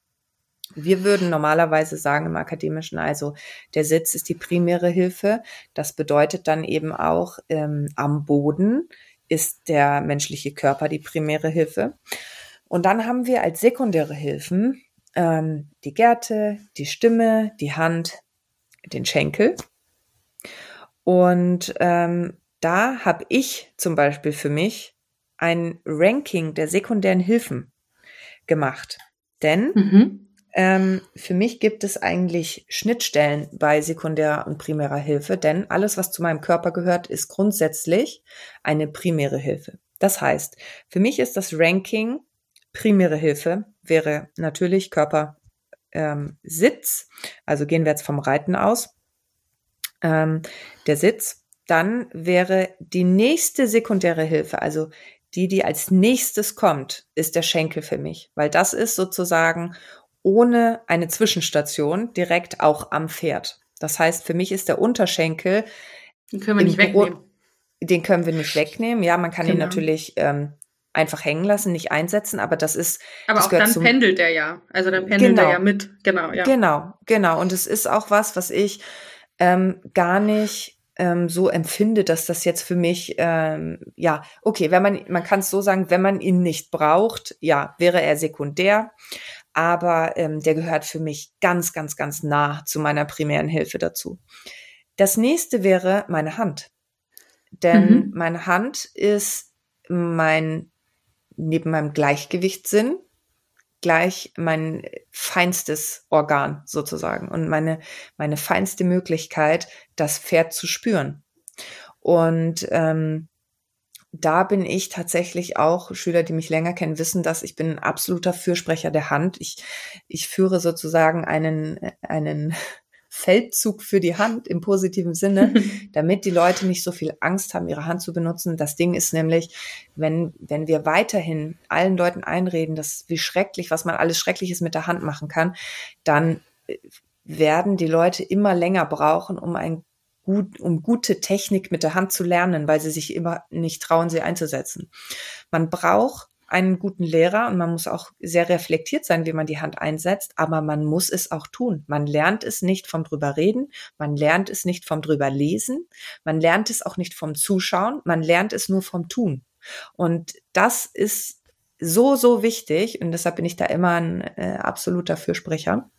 wir würden normalerweise sagen im Akademischen, also der Sitz ist die primäre Hilfe. Das bedeutet dann eben auch, ähm, am Boden ist der menschliche Körper die primäre Hilfe. Und dann haben wir als sekundäre Hilfen ähm, die Gerte, die Stimme, die Hand, den Schenkel. Und ähm, da habe ich zum Beispiel für mich ein Ranking der sekundären Hilfen gemacht. Denn Mhm. ähm, für mich gibt es eigentlich Schnittstellen bei sekundärer und primärer Hilfe, denn alles, was zu meinem Körper gehört, ist grundsätzlich eine primäre Hilfe. Das heißt, für mich ist das Ranking primäre Hilfe wäre natürlich Körper ähm, Sitz, also gehen wir jetzt vom Reiten aus, ähm, der Sitz, dann wäre die nächste sekundäre Hilfe, also die, die als nächstes kommt, ist der Schenkel für mich, weil das ist sozusagen ohne eine Zwischenstation direkt auch am Pferd. Das heißt, für mich ist der Unterschenkel, Den können wir nicht wegnehmen. den können wir nicht wegnehmen. Ja, man kann ihn Genau. natürlich ähm, einfach hängen lassen, nicht einsetzen, aber das ist Aber das auch dann pendelt er ja. Also dann pendelt Genau. er ja mit. Genau, ja. Genau, genau. Und es ist auch was, was ich ähm, gar nicht ähm, so empfinde, dass das jetzt für mich, ähm, ja, okay, wenn man, man kann es so sagen, wenn man ihn nicht braucht, ja, wäre er sekundär. Aber ähm, der gehört für mich ganz, ganz, ganz nah zu meiner primären Hilfe dazu. Das nächste wäre meine Hand. Denn Mhm. meine Hand ist mein, neben meinem Gleichgewichtssinn, gleich mein feinstes Organ sozusagen und meine, meine feinste Möglichkeit, das Pferd zu spüren. Und ähm, da bin ich tatsächlich auch, Schüler, die mich länger kennen, wissen das, ich bin ein absoluter Fürsprecher der Hand. Ich, ich führe sozusagen einen, einen Feldzug für die Hand im positiven Sinne, damit die Leute nicht so viel Angst haben, ihre Hand zu benutzen. Das Ding ist nämlich, wenn, wenn wir weiterhin allen Leuten einreden, dass wie schrecklich, was man alles Schreckliches mit der Hand machen kann, dann äh, werden die Leute immer länger brauchen, um ein gut, um gute Technik mit der Hand zu lernen, weil sie sich immer nicht trauen, sie einzusetzen. Man braucht einen guten Lehrer und man muss auch sehr reflektiert sein, wie man die Hand einsetzt, aber man muss es auch tun. Man lernt es nicht vom drüber reden, man lernt es nicht vom drüber lesen, man lernt es auch nicht vom Zuschauen, man lernt es nur vom Tun. Und das ist so, so wichtig und deshalb bin ich da immer ein äh, absoluter Fürsprecher.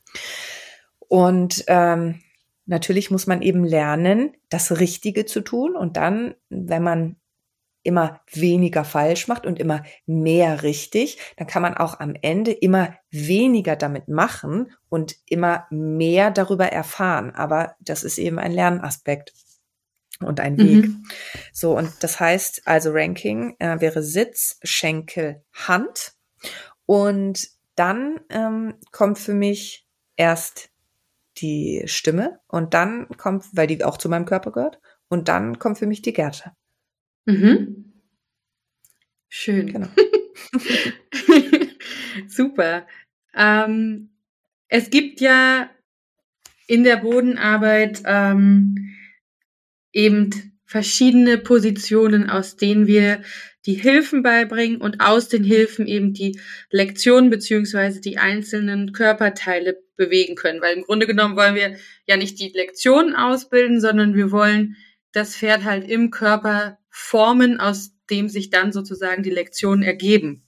Und ähm, natürlich muss man eben lernen, das Richtige zu tun und dann, wenn man immer weniger falsch macht und immer mehr richtig, dann kann man auch am Ende immer weniger damit machen und immer mehr darüber erfahren. Aber das ist eben ein Lernaspekt und ein Weg. Mhm. So, und das heißt also Ranking äh, wäre Sitz, Schenkel, Hand. Und dann ähm, kommt für mich erst die Stimme und dann kommt, weil die auch zu meinem Körper gehört, und dann kommt für mich die Gerte. Mhm. Schön. Genau. Super. Ähm, es gibt ja in der Bodenarbeit ähm, eben verschiedene Positionen, aus denen wir die Hilfen beibringen und aus den Hilfen eben die Lektionen beziehungsweise die einzelnen Körperteile bewegen können. Weil im Grunde genommen wollen wir ja nicht die Lektionen ausbilden, sondern wir wollen das Pferd halt im Körper formen, aus dem sich dann sozusagen die Lektionen ergeben.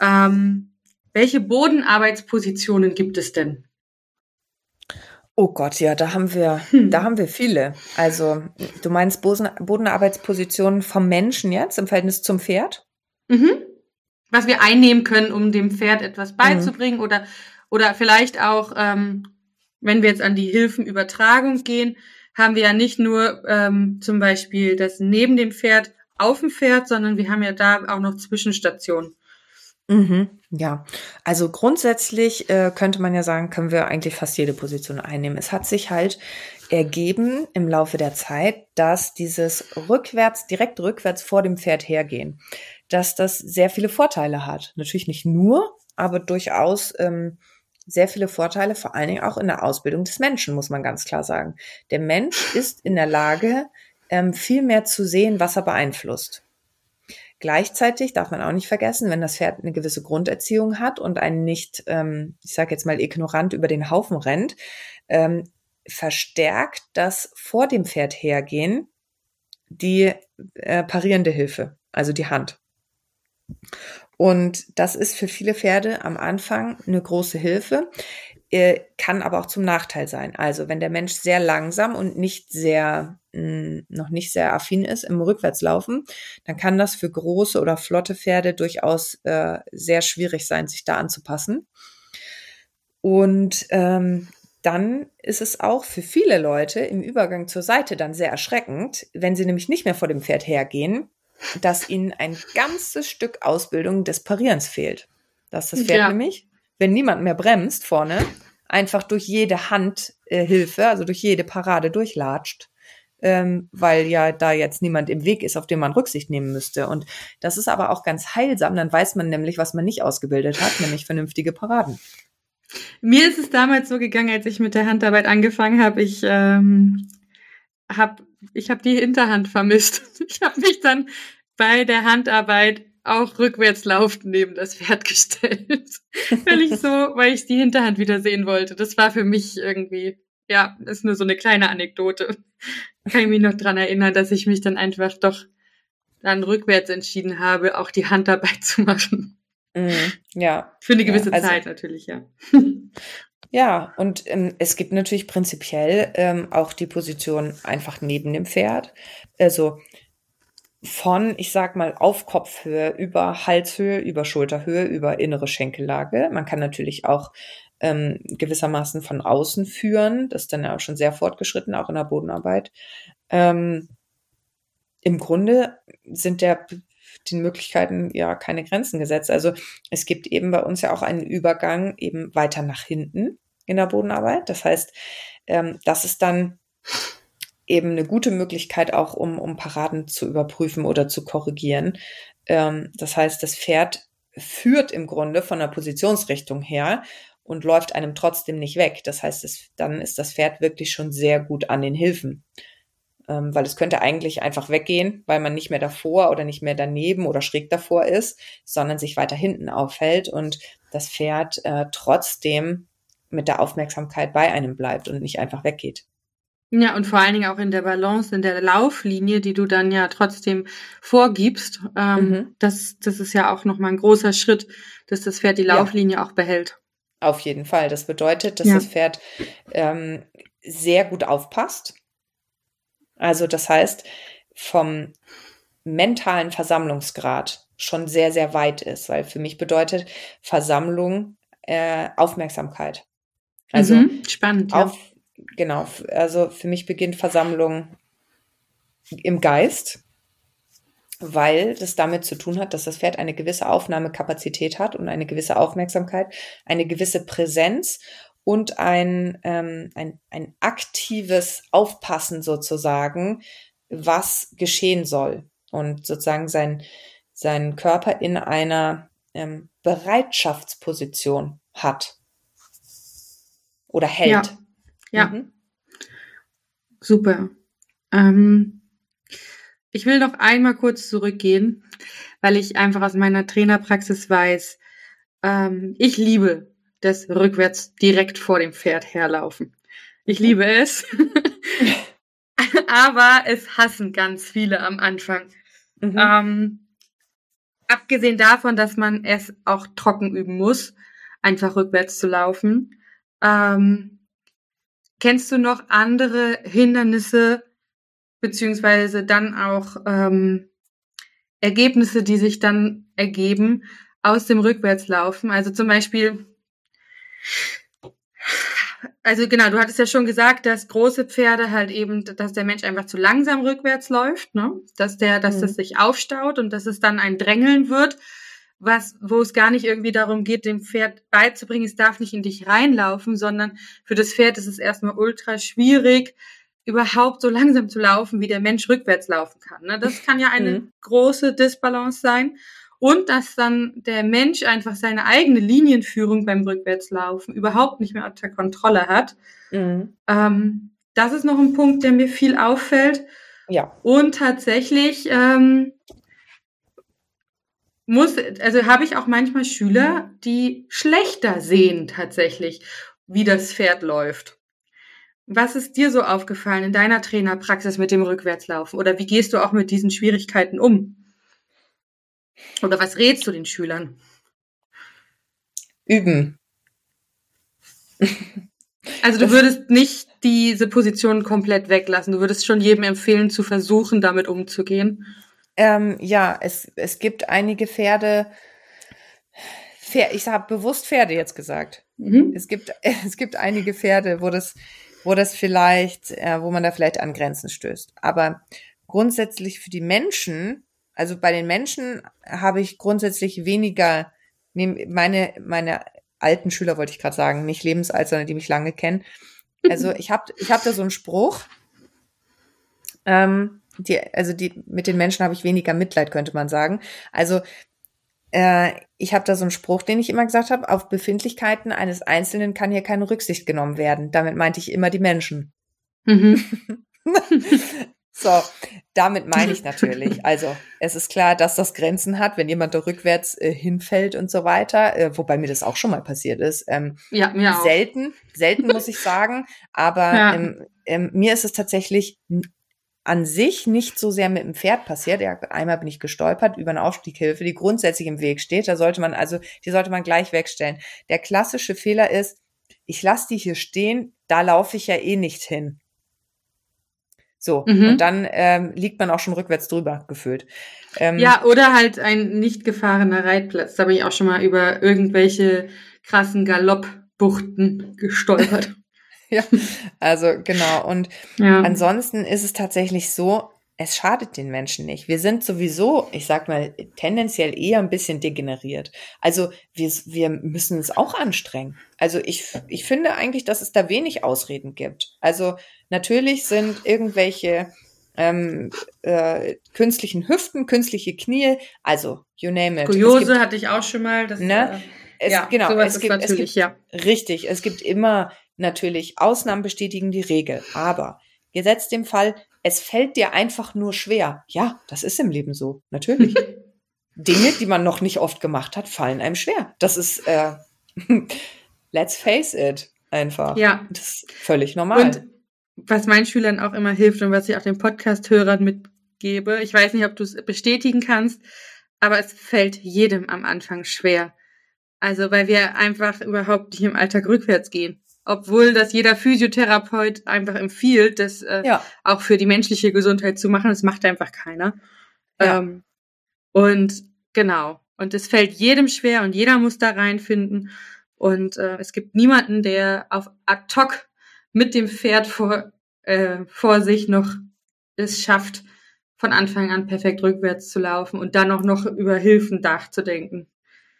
Ähm, welche Bodenarbeitspositionen gibt es denn? Oh Gott, ja, da haben wir, hm. da haben wir viele. Also, du meinst Boden, Bodenarbeitspositionen vom Menschen jetzt im Verhältnis zum Pferd? Mhm. Was wir einnehmen können, um dem Pferd etwas beizubringen mhm. oder, oder vielleicht auch, ähm, wenn wir jetzt an die Hilfenübertragung gehen, haben wir ja nicht nur ähm, zum Beispiel das neben dem Pferd auf dem Pferd, sondern wir haben ja da auch noch Zwischenstationen. Mhm, ja, also grundsätzlich äh, könnte man ja sagen, können wir eigentlich fast jede Position einnehmen. Es hat sich halt ergeben im Laufe der Zeit, dass dieses rückwärts, direkt rückwärts vor dem Pferd hergehen, dass das sehr viele Vorteile hat. Natürlich nicht nur, aber durchaus ähm, sehr viele Vorteile, vor allen Dingen auch in der Ausbildung des Menschen, muss man ganz klar sagen. Der Mensch ist in der Lage, ähm, viel mehr zu sehen, was er beeinflusst. Gleichzeitig darf man auch nicht vergessen, wenn das Pferd eine gewisse Grunderziehung hat und einen nicht, ähm, ich sage jetzt mal, ignorant über den Haufen rennt, ähm, verstärkt das vor dem Pferd hergehen die äh, parierende Hilfe, also die Hand. Und das ist für viele Pferde am Anfang eine große Hilfe, äh, kann aber auch zum Nachteil sein. Also wenn der Mensch sehr langsam und nicht sehr mh, noch nicht sehr affin ist im Rückwärtslaufen, dann kann das für große oder flotte Pferde durchaus äh, sehr schwierig sein, sich da anzupassen. Und ähm, dann ist es auch für viele Leute im Übergang zur Seite dann sehr erschreckend, wenn sie nämlich nicht mehr vor dem Pferd hergehen, dass ihnen ein ganzes Stück Ausbildung des Parierens fehlt. Dass das Pferd ja. nämlich, wenn niemand mehr bremst vorne, einfach durch jede Handhilfe, also durch jede Parade durchlatscht ähm, weil ja da jetzt niemand im Weg ist, auf den man Rücksicht nehmen müsste. Und das ist aber auch ganz heilsam, dann weiß man nämlich, was man nicht ausgebildet hat, nämlich vernünftige Paraden. Mir ist es damals so gegangen, als ich mit der Handarbeit angefangen habe. Ich ähm, habe ich hab die Hinterhand vermisst. Ich habe mich dann bei der Handarbeit auch rückwärts laufend neben das Pferd gestellt, weil ich so, weil ich die Hinterhand wieder sehen wollte. Das war für mich irgendwie ja, ist nur so eine kleine Anekdote. Kann ich mich noch dran erinnern, dass ich mich dann einfach doch dann rückwärts entschieden habe, auch die Hand dabei zu machen. Mm, ja. Für eine gewisse ja, also, Zeit natürlich, ja. Ja, und ähm, es gibt natürlich prinzipiell ähm, auch die Position einfach neben dem Pferd. Also von, ich sag mal, auf Kopfhöhe über Halshöhe, über Schulterhöhe, über innere Schenkellage. Man kann natürlich auch ähm, gewissermaßen von außen führen. Das ist dann auch schon sehr fortgeschritten, auch in der Bodenarbeit. Ähm, Im Grunde sind der den Möglichkeiten ja keine Grenzen gesetzt. Also es gibt eben bei uns ja auch einen Übergang eben weiter nach hinten in der Bodenarbeit. Das heißt, ähm, das ist dann eben eine gute Möglichkeit auch, um, um Paraden zu überprüfen oder zu korrigieren. Ähm, das heißt, das Pferd führt im Grunde von der Positionsrichtung her und läuft einem trotzdem nicht weg. Das heißt, es, dann ist das Pferd wirklich schon sehr gut an den Hilfen. Ähm, weil es könnte eigentlich einfach weggehen, weil man nicht mehr davor oder nicht mehr daneben oder schräg davor ist, sondern sich weiter hinten aufhält und das Pferd äh, trotzdem mit der Aufmerksamkeit bei einem bleibt und nicht einfach weggeht. Ja, und vor allen Dingen auch in der Balance, in der Lauflinie, die du dann ja trotzdem vorgibst. Ähm, mhm. das, das ist ja auch nochmal ein großer Schritt, dass das Pferd die Lauflinie ja. auch behält. Auf jeden Fall. Das bedeutet, dass ja. das Pferd ähm, sehr gut aufpasst. Also das heißt, vom mentalen Versammlungsgrad schon sehr, sehr weit ist, weil für mich bedeutet Versammlung äh, Aufmerksamkeit. Also mhm, spannend. Auf, ja genau, also für mich beginnt Versammlung im Geist, weil das damit zu tun hat, dass das Pferd eine gewisse Aufnahmekapazität hat und eine gewisse Aufmerksamkeit, eine gewisse Präsenz und ein, ähm, ein, ein aktives Aufpassen sozusagen, was geschehen soll und sozusagen sein, sein Körper in einer ähm, Bereitschaftsposition hat oder hält. Ja. Ja. Mhm. Super. Ähm, ich will noch einmal kurz zurückgehen, weil ich einfach aus meiner Trainerpraxis weiß, ähm, ich liebe das rückwärts direkt vor dem Pferd herlaufen. Ich liebe es. Aber es hassen ganz viele am Anfang. Mhm. Ähm, abgesehen davon, dass man es auch trocken üben muss, einfach rückwärts zu laufen. Ähm, Kennst du noch andere Hindernisse beziehungsweise dann auch ähm, Ergebnisse, die sich dann ergeben aus dem Rückwärtslaufen? Also zum Beispiel, also genau, du hattest ja schon gesagt, dass große Pferde halt eben, dass der Mensch einfach zu langsam rückwärts läuft, ne? Dass der, dass mhm. das sich aufstaut und dass es dann ein Drängeln wird was, wo es gar nicht irgendwie darum geht, dem Pferd beizubringen, es darf nicht in dich reinlaufen, sondern für das Pferd ist es erstmal ultra schwierig, überhaupt so langsam zu laufen, wie der Mensch rückwärts laufen kann. Ne? Das kann ja eine mhm. große Disbalance sein. Und dass dann der Mensch einfach seine eigene Linienführung beim Rückwärtslaufen überhaupt nicht mehr unter Kontrolle hat. Mhm. Ähm, das ist noch ein Punkt, der mir viel auffällt. Ja. Und tatsächlich ähm, muss, also habe ich auch manchmal Schüler, die schlechter sehen tatsächlich, wie das Pferd läuft. Was ist dir so aufgefallen in deiner Trainerpraxis mit dem Rückwärtslaufen? Oder wie gehst du auch mit diesen Schwierigkeiten um? Oder was rätst du den Schülern? Üben. Also du würdest nicht diese Position komplett weglassen. Du würdest schon jedem empfehlen, zu versuchen, damit umzugehen. Ähm, ja, es, es gibt einige Pferde, Pferd, ich habe bewusst Pferde jetzt gesagt. Mhm. Es gibt es gibt einige Pferde, wo das wo das vielleicht, äh, wo man da vielleicht an Grenzen stößt. Aber grundsätzlich für die Menschen, also bei den Menschen habe ich grundsätzlich weniger, meine meine alten Schüler wollte ich gerade sagen, nicht lebensalt, sondern die mich lange kennen. Also ich habe ich hab da so einen Spruch. Ähm, die, also die, mit den Menschen habe ich weniger Mitleid, könnte man sagen. Also äh, ich habe da so einen Spruch, den ich immer gesagt habe, auf Befindlichkeiten eines Einzelnen kann hier keine Rücksicht genommen werden. Damit meinte ich immer die Menschen. Mhm. so, damit meine ich natürlich. Also es ist klar, dass das Grenzen hat, wenn jemand da rückwärts äh, hinfällt und so weiter, äh, wobei mir das auch schon mal passiert ist. Ähm, ja, mir auch. Selten, selten muss ich sagen, aber ja. ähm, ähm, mir ist es tatsächlich an sich nicht so sehr mit dem Pferd passiert. Ja, einmal bin ich gestolpert über eine Aufstieghilfe, die grundsätzlich im Weg steht. Da sollte man also, die sollte man gleich wegstellen. Der klassische Fehler ist, ich lasse die hier stehen, da laufe ich ja eh nicht hin. So, mhm. und dann ähm, liegt man auch schon rückwärts drüber gefühlt. Ähm, ja, oder halt ein nicht gefahrener Reitplatz. Da bin ich auch schon mal über irgendwelche krassen Galoppbuchten gestolpert. ja, also genau. Und ja. ansonsten ist es tatsächlich so, es schadet den Menschen nicht. Wir sind sowieso, ich sag mal, tendenziell eher ein bisschen degeneriert. Also wir, wir müssen es auch anstrengen. Also ich, ich finde eigentlich, dass es da wenig Ausreden gibt. Also natürlich sind irgendwelche ähm, äh, künstlichen Hüften, künstliche Knie, also you name it. Skoliose hatte ich auch schon mal. Das, ne? Äh, es, ja, genau, es gibt, es gibt, ja. Richtig, es gibt immer natürlich, Ausnahmen bestätigen die Regel. Aber gesetzt dem Fall, es fällt dir einfach nur schwer. Ja, das ist im Leben so, natürlich. Dinge, die man noch nicht oft gemacht hat, fallen einem schwer. Das ist, äh, let's face it, einfach. Ja. Das ist völlig normal. Und was meinen Schülern auch immer hilft und was ich auch den Podcast-Hörern mitgebe, ich weiß nicht, ob du es bestätigen kannst, aber es fällt jedem am Anfang schwer. Also, weil wir einfach überhaupt nicht im Alltag rückwärts gehen. Obwohl das jeder Physiotherapeut einfach empfiehlt, das äh, ja. auch für die menschliche Gesundheit zu machen. Das macht einfach keiner. Ja. Ähm, und genau. Und es fällt jedem schwer und jeder muss da reinfinden. Und äh, es gibt niemanden, der auf ad hoc mit dem Pferd vor, äh, vor sich noch es schafft, von Anfang an perfekt rückwärts zu laufen und dann auch noch über Hilfen nachzudenken.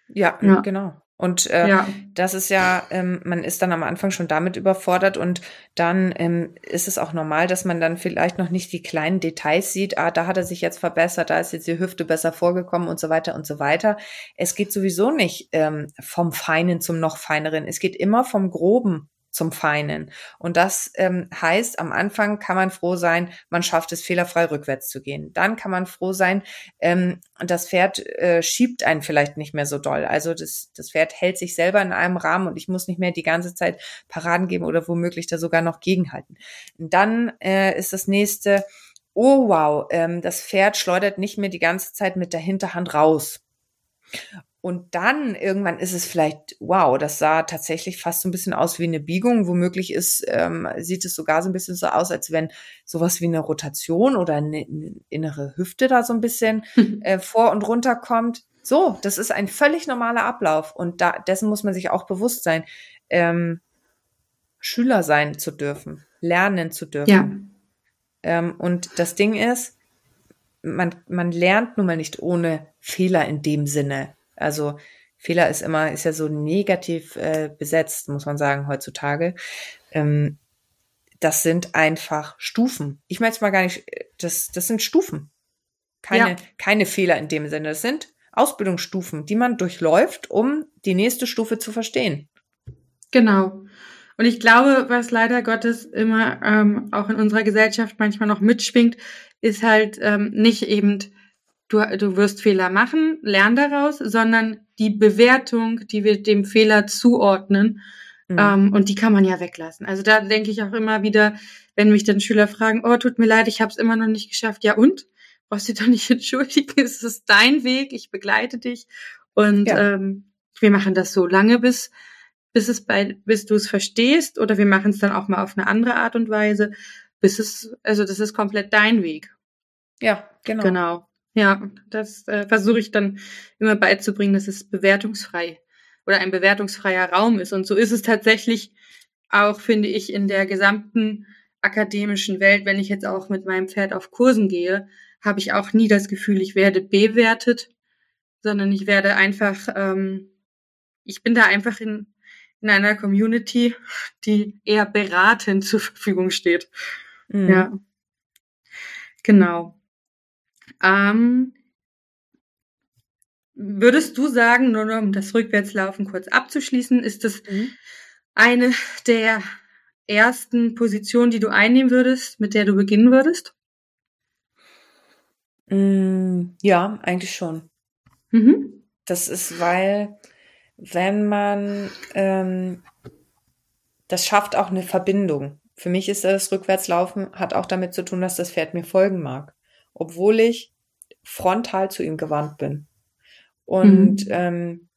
Ja, ja. genau. Und äh, ja. das ist ja, ähm, man ist dann am Anfang schon damit überfordert und dann ähm, ist es auch normal, dass man dann vielleicht noch nicht die kleinen Details sieht. Ah, da hat er sich jetzt verbessert, da ist jetzt die Hüfte besser vorgekommen und so weiter und so weiter. Es geht sowieso nicht ähm, vom Feinen zum noch Feineren. Es geht immer vom Groben zum Feinen. Und das ähm, heißt, am Anfang kann man froh sein, man schafft es fehlerfrei rückwärts zu gehen. Dann kann man froh sein, ähm, das Pferd äh, schiebt einen vielleicht nicht mehr so doll. Also das, das Pferd hält sich selber in einem Rahmen und ich muss nicht mehr die ganze Zeit Paraden geben oder womöglich da sogar noch gegenhalten. Und dann äh, ist das nächste, oh wow, ähm, das Pferd schleudert nicht mehr die ganze Zeit mit der Hinterhand raus. Und dann irgendwann ist es vielleicht, wow, das sah tatsächlich fast so ein bisschen aus wie eine Biegung. Womöglich ist, ähm, sieht es sogar so ein bisschen so aus, als wenn sowas wie eine Rotation oder eine, eine innere Hüfte da so ein bisschen äh, vor und runter kommt. So, das ist ein völlig normaler Ablauf. Und da, dessen muss man sich auch bewusst sein, ähm, Schüler sein zu dürfen, lernen zu dürfen. Ja. Ähm, und das Ding ist, man, man lernt nun mal nicht ohne Fehler in dem Sinne. Also Fehler ist immer, ist ja so negativ äh, besetzt, muss man sagen, heutzutage. Ähm, das sind einfach Stufen. Ich meine jetzt mal gar nicht, das, das sind Stufen. Keine, ja. keine Fehler in dem Sinne. Das sind Ausbildungsstufen, die man durchläuft, um die nächste Stufe zu verstehen. Genau. Und ich glaube, was leider Gottes immer ähm, auch in unserer Gesellschaft manchmal noch mitschwingt, ist halt ähm, nicht eben du, du wirst Fehler machen, lern daraus, sondern die Bewertung, die wir dem Fehler zuordnen, mhm. ähm, und die kann man ja weglassen. Also da denke ich auch immer wieder, wenn mich dann Schüler fragen, oh, tut mir leid, ich habe es immer noch nicht geschafft. Ja und? Brauchst du doch nicht entschuldigen, es ist dein Weg, ich begleite dich. Und ja. ähm, wir machen das so lange, bis, bis es bei, bis du es verstehst, oder wir machen es dann auch mal auf eine andere Art und Weise, bis es, also das ist komplett dein Weg. Ja, genau. Genau. Ja, das äh, versuche ich dann immer beizubringen, dass es bewertungsfrei oder ein bewertungsfreier Raum ist. Und so ist es tatsächlich auch, finde ich, in der gesamten akademischen Welt. Wenn ich jetzt auch mit meinem Pferd auf Kursen gehe, habe ich auch nie das Gefühl, ich werde bewertet, sondern ich werde einfach, ähm, ich bin da einfach in, in einer Community, die eher beratend zur Verfügung steht. Mhm. Ja. Genau. Ähm, würdest du sagen, nur um das Rückwärtslaufen kurz abzuschließen, ist das mhm. eine der ersten Positionen, die du einnehmen würdest, mit der du beginnen würdest? Mm, ja, eigentlich schon. Mhm. Das ist, weil, wenn man, ähm, das schafft auch eine Verbindung. Für mich ist das Rückwärtslaufen, hat auch damit zu tun, dass das Pferd mir folgen mag obwohl ich frontal zu ihm gewandt bin. Und mhm. ähm,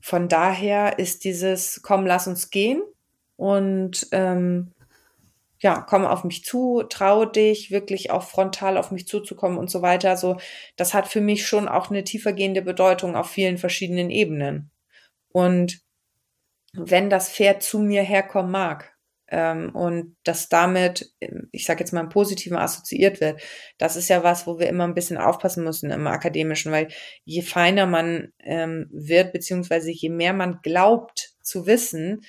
von daher ist dieses, komm, lass uns gehen und ähm, ja, komm auf mich zu, traue dich, wirklich auch frontal auf mich zuzukommen und so weiter. So, das hat für mich schon auch eine tiefergehende Bedeutung auf vielen verschiedenen Ebenen. Und wenn das Pferd zu mir herkommen mag, ähm, und das damit, ich sage jetzt mal im Positiven assoziiert wird, das ist ja was, wo wir immer ein bisschen aufpassen müssen im Akademischen, weil je feiner man ähm, wird, beziehungsweise je mehr man glaubt zu wissen,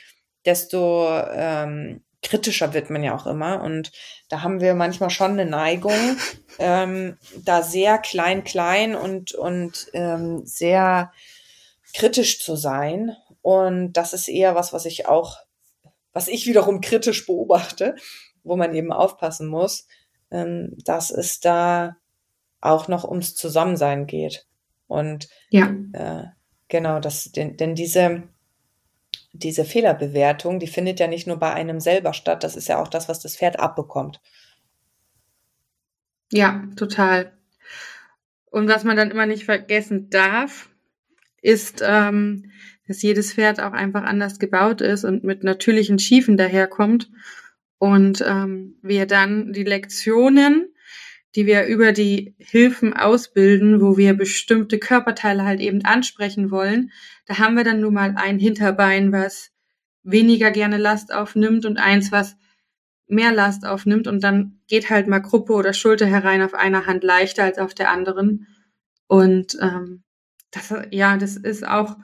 desto ähm, kritischer wird man ja auch immer. Und da haben wir manchmal schon eine Neigung, ähm, da sehr klein, klein und, und ähm, sehr kritisch zu sein. Und das ist eher was, was ich auch was ich wiederum kritisch beobachte, wo man eben aufpassen muss. ähm, dass es da auch noch ums Zusammensein geht. Und ja. äh, genau, das, denn, denn diese, diese Fehlerbewertung, die findet ja nicht nur bei einem selber statt, das ist ja auch das, was das Pferd abbekommt. Ja, total. Und was man dann immer nicht vergessen darf, ist, ähm, dass jedes Pferd auch einfach anders gebaut ist und mit natürlichen Schiefen daherkommt. Und ähm, wir dann die Lektionen, die wir über die Hilfen ausbilden, wo wir bestimmte Körperteile halt eben ansprechen wollen, da haben wir dann nun mal ein Hinterbein, was weniger gerne Last aufnimmt und eins, was mehr Last aufnimmt und dann geht halt mal Gruppe oder Schulter herein auf einer Hand leichter als auf der anderen. Und ähm, das, ja, das ist auch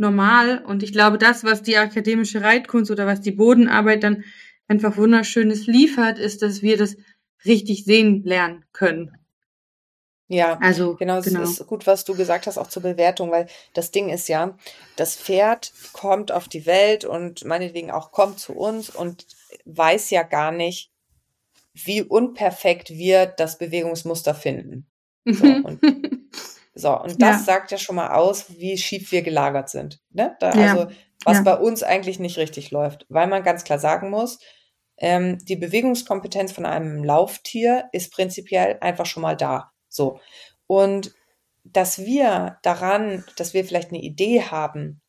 normal. Und ich glaube, das, was die akademische Reitkunst oder was die Bodenarbeit dann einfach wunderschönes liefert, ist, dass wir das richtig sehen lernen können. Ja, also genau, es genau. ist gut, was du gesagt hast, auch zur Bewertung, weil das Ding ist ja, das Pferd kommt auf die Welt und meinetwegen auch kommt zu uns und weiß ja gar nicht, wie unperfekt wir das Bewegungsmuster finden. So, und, so, und das ja. sagt ja schon mal aus, wie schief wir gelagert sind. Ne? Da, ja. Also, was ja. bei uns eigentlich nicht richtig läuft. Weil man ganz klar sagen muss, ähm, die Bewegungskompetenz von einem Lauftier ist prinzipiell einfach schon mal da. So. Und dass wir daran, dass wir vielleicht eine Idee haben,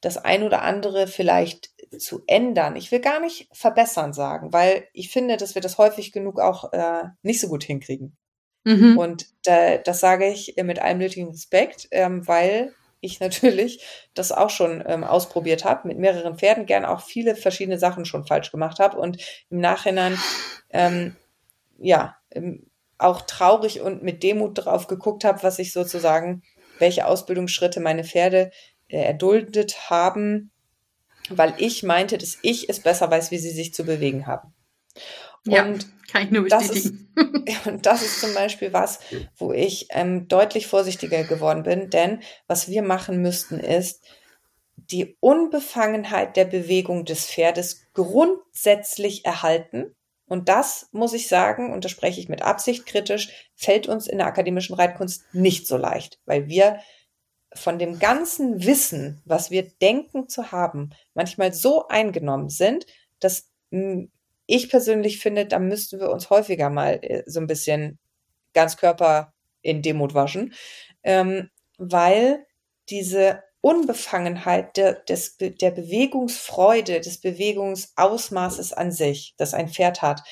das ein oder andere vielleicht zu ändern. Ich will gar nicht verbessern sagen, weil ich finde, dass wir das häufig genug auch äh, nicht so gut hinkriegen. Mhm. Und äh, das sage ich mit allem nötigen Respekt, ähm, weil ich natürlich das auch schon ähm, ausprobiert habe, mit mehreren Pferden, gern auch viele verschiedene Sachen schon falsch gemacht habe und im Nachhinein ähm, ja auch traurig und mit Demut drauf geguckt habe, was ich sozusagen, welche Ausbildungsschritte meine Pferde äh, erduldet haben, weil ich meinte, dass ich es besser weiß, wie sie sich zu bewegen haben. Ja, und kann ich nur bestätigen. Das ist, und das ist zum Beispiel was, wo ich ähm, deutlich vorsichtiger geworden bin, denn was wir machen müssten ist, die Unbefangenheit der Bewegung des Pferdes grundsätzlich erhalten. Und das muss ich sagen, und da spreche ich mit Absicht kritisch, fällt uns in der akademischen Reitkunst nicht so leicht, weil wir von dem ganzen Wissen, was wir denken zu haben, manchmal so eingenommen sind, dass ich persönlich finde, da müssten wir uns häufiger mal äh, so ein bisschen ganz Körper in Demut waschen, ähm, weil diese Unbefangenheit der, des, der Bewegungsfreude, des Bewegungsausmaßes an sich, das ein Pferd hat,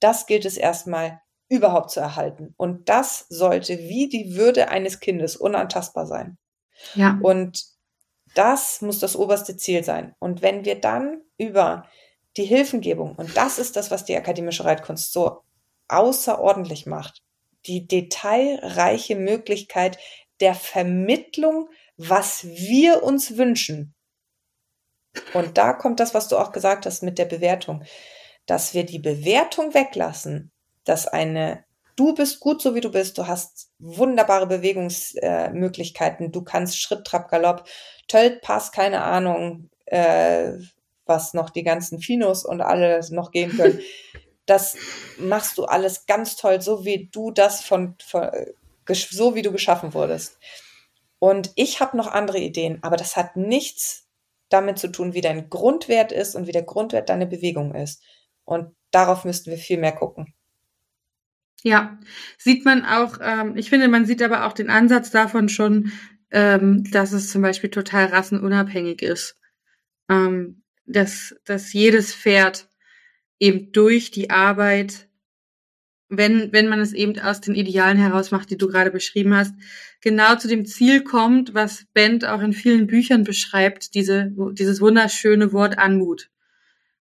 das gilt es erstmal überhaupt zu erhalten. Und das sollte wie die Würde eines Kindes unantastbar sein. Ja. Und das muss das oberste Ziel sein. Und wenn wir dann über die Hilfengebung, und das ist das, was die akademische Reitkunst so außerordentlich macht, die detailreiche Möglichkeit der Vermittlung, was wir uns wünschen. Und da kommt das, was du auch gesagt hast mit der Bewertung, dass wir die Bewertung weglassen, dass eine du bist gut so wie du bist, du hast wunderbare Bewegungsmöglichkeiten, äh, du kannst Schritt, Trab, Galopp, Tölt, Pass, keine Ahnung, äh, was noch die ganzen Finos und alle noch gehen können. Das machst du alles ganz toll, so wie du das von, von so wie du geschaffen wurdest. Und ich habe noch andere Ideen, aber das hat nichts damit zu tun, wie dein Grundwert ist und wie der Grundwert deiner Bewegung ist. Und darauf müssten wir viel mehr gucken. Ja, sieht man auch, ähm, ich finde, man sieht aber auch den Ansatz davon schon, ähm, dass es zum Beispiel total rassenunabhängig ist. Ähm, dass, dass jedes Pferd eben durch die Arbeit, wenn, wenn man es eben aus den Idealen heraus macht, die du gerade beschrieben hast, genau zu dem Ziel kommt, was Bent auch in vielen Büchern beschreibt, diese, dieses wunderschöne Wort Anmut.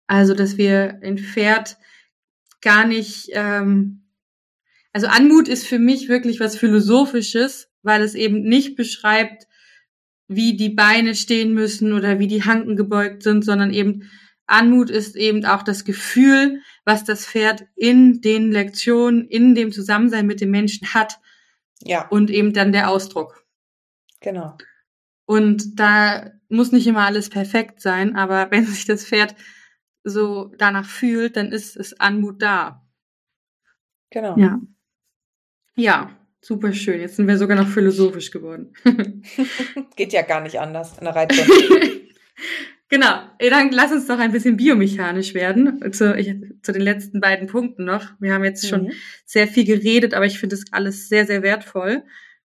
Also, dass wir ein Pferd gar nicht, ähm, also Anmut ist für mich wirklich was Philosophisches, weil es eben nicht beschreibt, wie die Beine stehen müssen oder wie die Hanken gebeugt sind, sondern eben Anmut ist eben auch das Gefühl, was das Pferd in den Lektionen, in dem Zusammensein mit dem Menschen hat. Ja. Und eben dann der Ausdruck. Genau. Und da muss nicht immer alles perfekt sein, aber wenn sich das Pferd so danach fühlt, dann ist es Anmut da. Genau. Ja. Ja, super schön. Jetzt sind wir sogar noch philosophisch geworden. Geht ja gar nicht anders in der Reitstunde. genau. Dann lass uns doch ein bisschen biomechanisch werden. Zu, ich, zu den letzten beiden Punkten noch. Wir haben jetzt schon mhm. sehr viel geredet, aber ich finde das alles sehr, sehr wertvoll.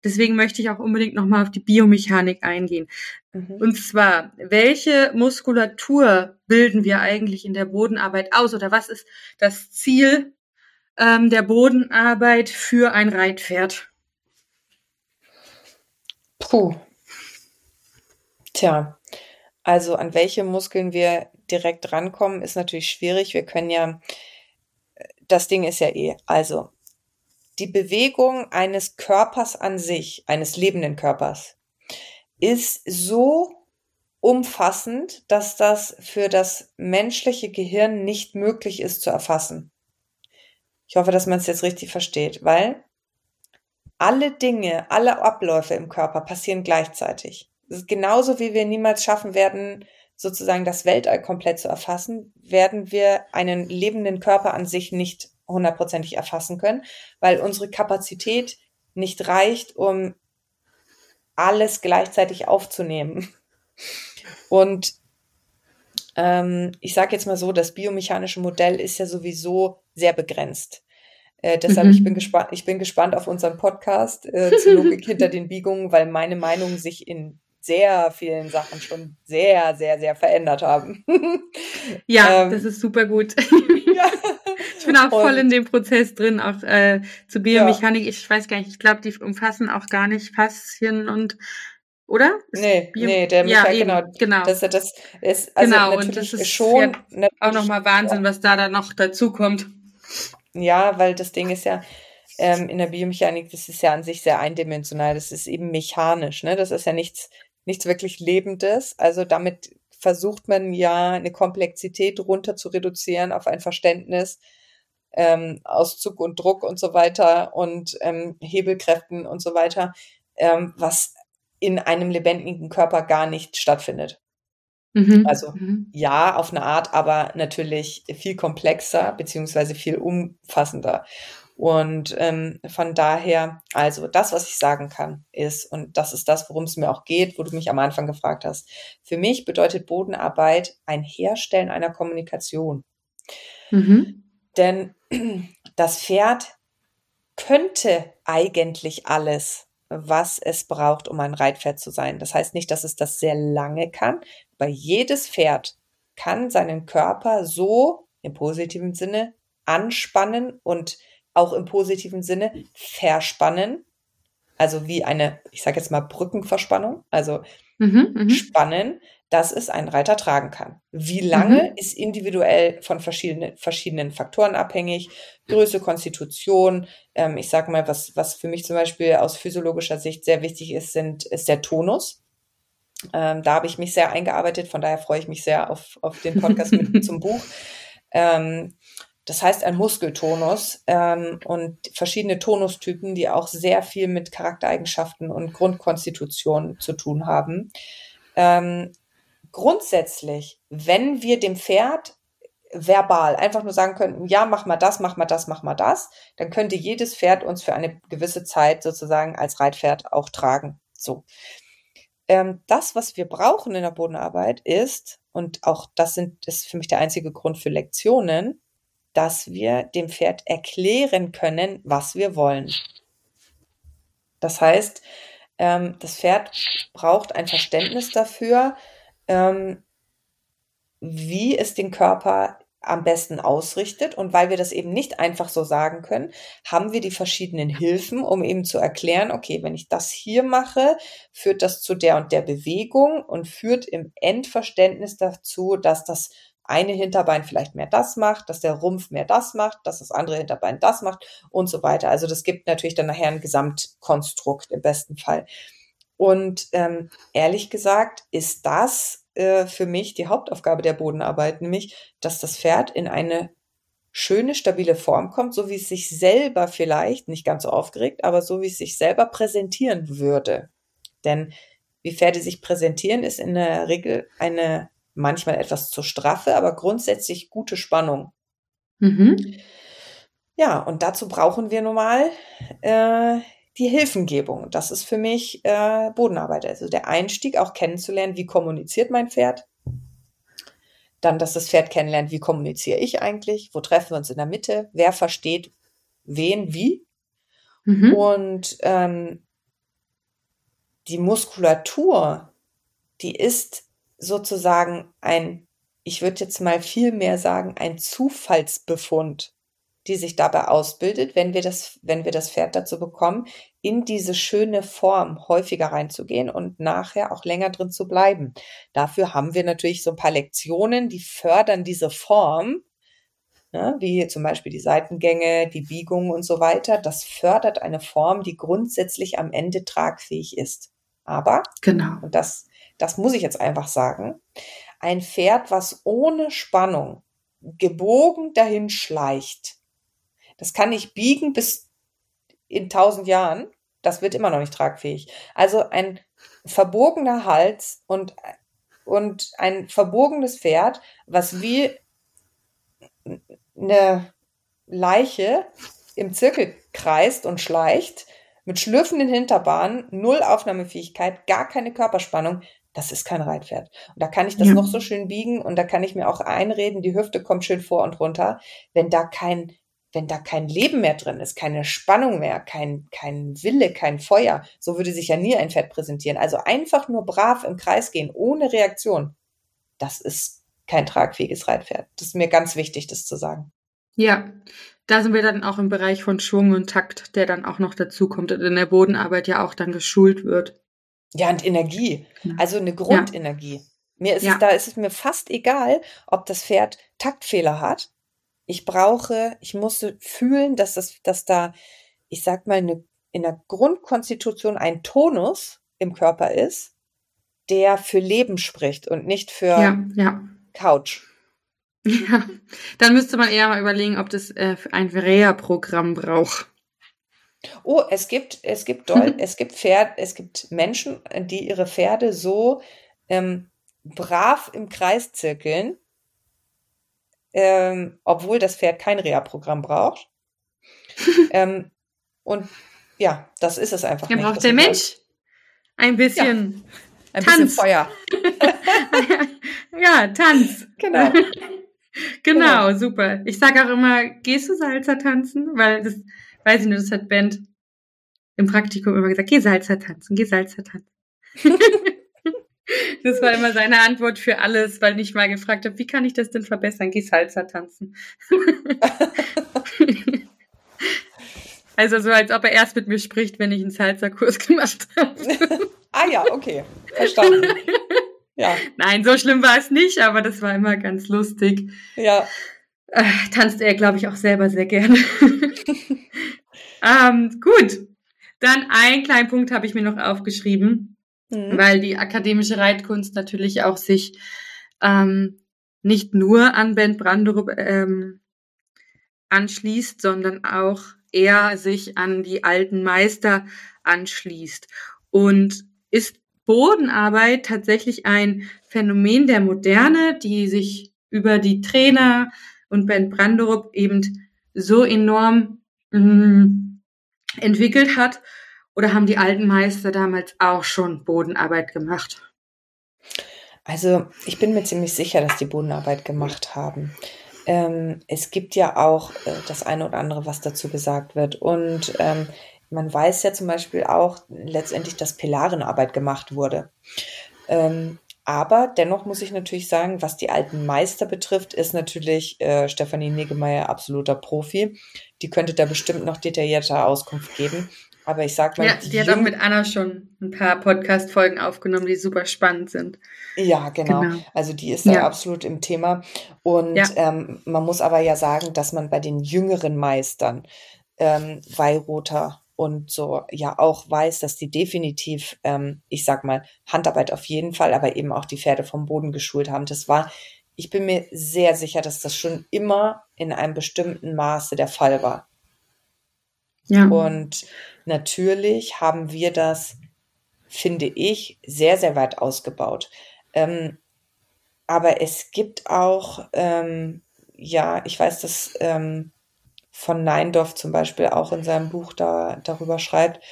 Deswegen möchte ich auch unbedingt nochmal auf die Biomechanik eingehen. Mhm. Und zwar, welche Muskulatur bilden wir eigentlich in der Bodenarbeit aus oder was ist das Ziel ähm, der Bodenarbeit für ein Reitpferd? Puh. Tja, also an welche Muskeln wir direkt rankommen, ist natürlich schwierig. Wir können ja, das Ding ist ja eh, also die Bewegung eines Körpers an sich, eines lebenden Körpers, ist so umfassend, dass das für das menschliche Gehirn nicht möglich ist zu erfassen. Ich hoffe, dass man es jetzt richtig versteht, weil alle Dinge, alle Abläufe im Körper passieren gleichzeitig. Das ist genauso wie wir niemals schaffen werden, sozusagen das Weltall komplett zu erfassen, werden wir einen lebenden Körper an sich nicht hundertprozentig erfassen können, weil unsere Kapazität nicht reicht, um alles gleichzeitig aufzunehmen. Und ähm, ich sage jetzt mal so, das biomechanische Modell ist ja sowieso sehr begrenzt. Äh, deshalb, mhm. ich, bin gespannt, ich bin gespannt auf unseren Podcast äh, zur Logik hinter den Biegungen, weil meine Meinung sich in sehr vielen Sachen schon sehr, sehr, sehr verändert haben. ja, ähm, das ist super gut. ja. Ich bin auch voll in dem Prozess drin, auch äh, zu Biomechanik. Ja. Ich weiß gar nicht, ich glaube, die umfassen auch gar nicht Faszien und oder? nee, Bio nee, der ja, Michael, genau. genau. Das, das ist also genau, und das ist schon ja auch nochmal Wahnsinn, was da dann noch dazu kommt. Ja, weil das Ding ist ja, ähm, in der Biomechanik, das ist ja an sich sehr eindimensional, das ist eben mechanisch, ne? Das ist ja nichts, nichts wirklich Lebendes. Also damit versucht man ja eine Komplexität runter zu reduzieren auf ein Verständnis ähm, aus Zug und Druck und so weiter und ähm, Hebelkräften und so weiter, ähm, was in einem lebendigen Körper gar nicht stattfindet. Mhm. Also mhm. ja, auf eine Art, aber natürlich viel komplexer beziehungsweise viel umfassender. Und ähm, von daher, also das, was ich sagen kann, ist, und das ist das, worum es mir auch geht, wo du mich am Anfang gefragt hast. Für mich bedeutet Bodenarbeit ein Herstellen einer Kommunikation. Mhm. Denn das Pferd könnte eigentlich alles, was es braucht, um ein Reitpferd zu sein. Das heißt nicht, dass es das sehr lange kann, aber jedes Pferd kann seinen Körper so im positiven Sinne anspannen und auch im positiven Sinne verspannen. Also wie eine, ich sage jetzt mal Brückenverspannung, also mhm, mhm, spannen, dass es ein Reiter tragen kann. Wie lange mhm. ist individuell von verschiedenen, verschiedenen Faktoren abhängig. Größe, Konstitution. Ähm, ich sage mal, was, was für mich zum Beispiel aus physiologischer Sicht sehr wichtig ist, sind, ist der Tonus. Ähm, da habe ich mich sehr eingearbeitet, von daher freue ich mich sehr auf, auf den Podcast mit zum Buch. Ähm, das heißt ein Muskeltonus ähm, und verschiedene Tonustypen, die auch sehr viel mit Charaktereigenschaften und Grundkonstitution zu tun haben. Ähm, grundsätzlich, wenn wir dem Pferd verbal einfach nur sagen könnten, ja, mach mal das, mach mal das, mach mal das, dann könnte jedes Pferd uns für eine gewisse Zeit sozusagen als Reitpferd auch tragen. So. Ähm, das, was wir brauchen in der Bodenarbeit ist, und auch das sind, ist für mich der einzige Grund für Lektionen, dass wir dem Pferd erklären können, was wir wollen. Das heißt, ähm, das Pferd braucht ein Verständnis dafür, ähm, wie es den Körper am besten ausrichtet. Und weil wir das eben nicht einfach so sagen können, haben wir die verschiedenen Hilfen, um eben zu erklären, okay, wenn ich das hier mache, führt das zu der und der Bewegung und führt im Endverständnis dazu, dass das eine Hinterbein vielleicht mehr das macht, dass der Rumpf mehr das macht, dass das andere Hinterbein das macht und so weiter. Also das gibt natürlich dann nachher ein Gesamtkonstrukt im besten Fall. Und ähm, ehrlich gesagt ist das äh, für mich die Hauptaufgabe der Bodenarbeit, nämlich, dass das Pferd in eine schöne, stabile Form kommt, so wie es sich selber vielleicht, nicht ganz so aufgeregt, aber so wie es sich selber präsentieren würde. Denn wie Pferde sich präsentieren, ist in der Regel eine manchmal etwas zu straffe, aber grundsätzlich gute Spannung. Mhm. Ja, und dazu brauchen wir nun mal äh, die Hilfengebung. Das ist für mich äh, Bodenarbeit. Also der Einstieg, auch kennenzulernen, wie kommuniziert mein Pferd. Dann, dass das Pferd kennenlernt, wie kommuniziere ich eigentlich, wo treffen wir uns in der Mitte, wer versteht wen wie. Mhm. Und ähm, die Muskulatur, die ist sozusagen ein, ich würde jetzt mal viel mehr sagen, ein Zufallsbefund die sich dabei ausbildet, wenn wir das, wenn wir das Pferd dazu bekommen, in diese schöne Form häufiger reinzugehen und nachher auch länger drin zu bleiben. Dafür haben wir natürlich so ein paar Lektionen, die fördern diese Form, ja, wie zum Beispiel die Seitengänge, die Biegungen und so weiter. Das fördert eine Form, die grundsätzlich am Ende tragfähig ist. Aber, genau. und das, das muss ich jetzt einfach sagen, ein Pferd, was ohne Spannung gebogen dahin schleicht, das kann nicht biegen bis in tausend Jahren. Das wird immer noch nicht tragfähig. Also ein verbogener Hals und, und ein verbogenes Pferd, was wie eine Leiche im Zirkel kreist und schleicht, mit schlürfenden Hinterbahnen, null Aufnahmefähigkeit, gar keine Körperspannung, das ist kein Reitpferd. Und da kann ich das ja. noch so schön biegen und da kann ich mir auch einreden, die Hüfte kommt schön vor und runter. Wenn da kein wenn da kein Leben mehr drin ist, keine Spannung mehr, kein, kein Wille, kein Feuer, so würde sich ja nie ein Pferd präsentieren. Also einfach nur brav im Kreis gehen, ohne Reaktion, das ist kein tragfähiges Reitpferd. Das ist mir ganz wichtig, das zu sagen. Ja, da sind wir dann auch im Bereich von Schwung und Takt, der dann auch noch dazu kommt und in der Bodenarbeit ja auch dann geschult wird. Ja, und Energie, also eine Grundenergie. Ja. Mir ist ja. es, da ist es mir fast egal, ob das Pferd Taktfehler hat ich brauche, ich musste fühlen, dass das, dass da, ich sag mal, eine, in der Grundkonstitution ein Tonus im Körper ist, der für Leben spricht und nicht für ja, ja. Couch. Ja, dann müsste man eher mal überlegen, ob das äh, ein Reha-Programm braucht. Oh, es gibt, es gibt Dol es gibt Pferd, es gibt Menschen, die ihre Pferde so ähm, brav im Kreis zirkeln, ähm, obwohl das Pferd kein Reha-Programm braucht. ähm, und ja, das ist es einfach. Ja, nicht. braucht der Mensch ein bisschen. Ja, ein Tanz. bisschen Feuer. ja, Tanz. Genau. genau. Genau, super. Ich sage auch immer, gehst du Salzer tanzen? Weil das, weiß ich nicht, das hat Band im Praktikum immer gesagt, geh Salzer tanzen, geh Salzer tanzen. Das war immer seine Antwort für alles, weil ich mal gefragt habe, wie kann ich das denn verbessern? Geh Salsa tanzen. also so, als ob er erst mit mir spricht, wenn ich einen Salsa-Kurs gemacht habe. ah ja, okay. Verstanden. Ja. Nein, so schlimm war es nicht, aber das war immer ganz lustig. Ja. Äh, tanzt er, glaube ich, auch selber sehr gerne. ähm, gut. Dann einen kleinen Punkt habe ich mir noch aufgeschrieben mhm. weil die akademische Reitkunst natürlich auch sich ähm, nicht nur an Ben Branderup ähm, anschließt, sondern auch er sich an die alten Meister anschließt. Und ist Bodenarbeit tatsächlich ein Phänomen der Moderne, die sich über die Trainer und Ben Branderup eben so enorm mh, mm, entwickelt hat oder haben die alten Meister damals auch schon Bodenarbeit gemacht? Also ich bin mir ziemlich sicher, dass die Bodenarbeit gemacht haben. Ähm, es gibt ja auch äh, das eine oder andere, was dazu gesagt wird. Und ähm, man weiß ja zum Beispiel auch letztendlich, dass Pilarenarbeit gemacht wurde. Ähm, aber dennoch muss ich natürlich sagen, was die alten Meister betrifft, ist natürlich äh, Stefanie Niggemeier absoluter Profi. Die könnte da bestimmt noch detaillierter Auskunft geben. Aber ich sag mal. Ja, die, die hat auch mit Anna schon ein paar Podcast-Folgen aufgenommen, die super spannend sind. Ja, genau. genau. Also die ist da ja. absolut im Thema. Und ja. ähm, man muss aber ja sagen, dass man bei den jüngeren Meistern, ähm, Weihroter und so, ja auch weiß, dass die definitiv, ähm, ich sag mal, Handarbeit auf jeden Fall, aber eben auch die Pferde vom Boden geschult haben. Das war, ich bin mir sehr sicher, dass das schon immer in einem bestimmten Maße der Fall war. Ja. Und natürlich haben wir das, finde ich, sehr, sehr weit ausgebaut. Ähm, aber es gibt auch, ähm, ja, ich weiß, dass ähm, von Neindorf zum Beispiel auch in seinem Buch da, darüber schreibt.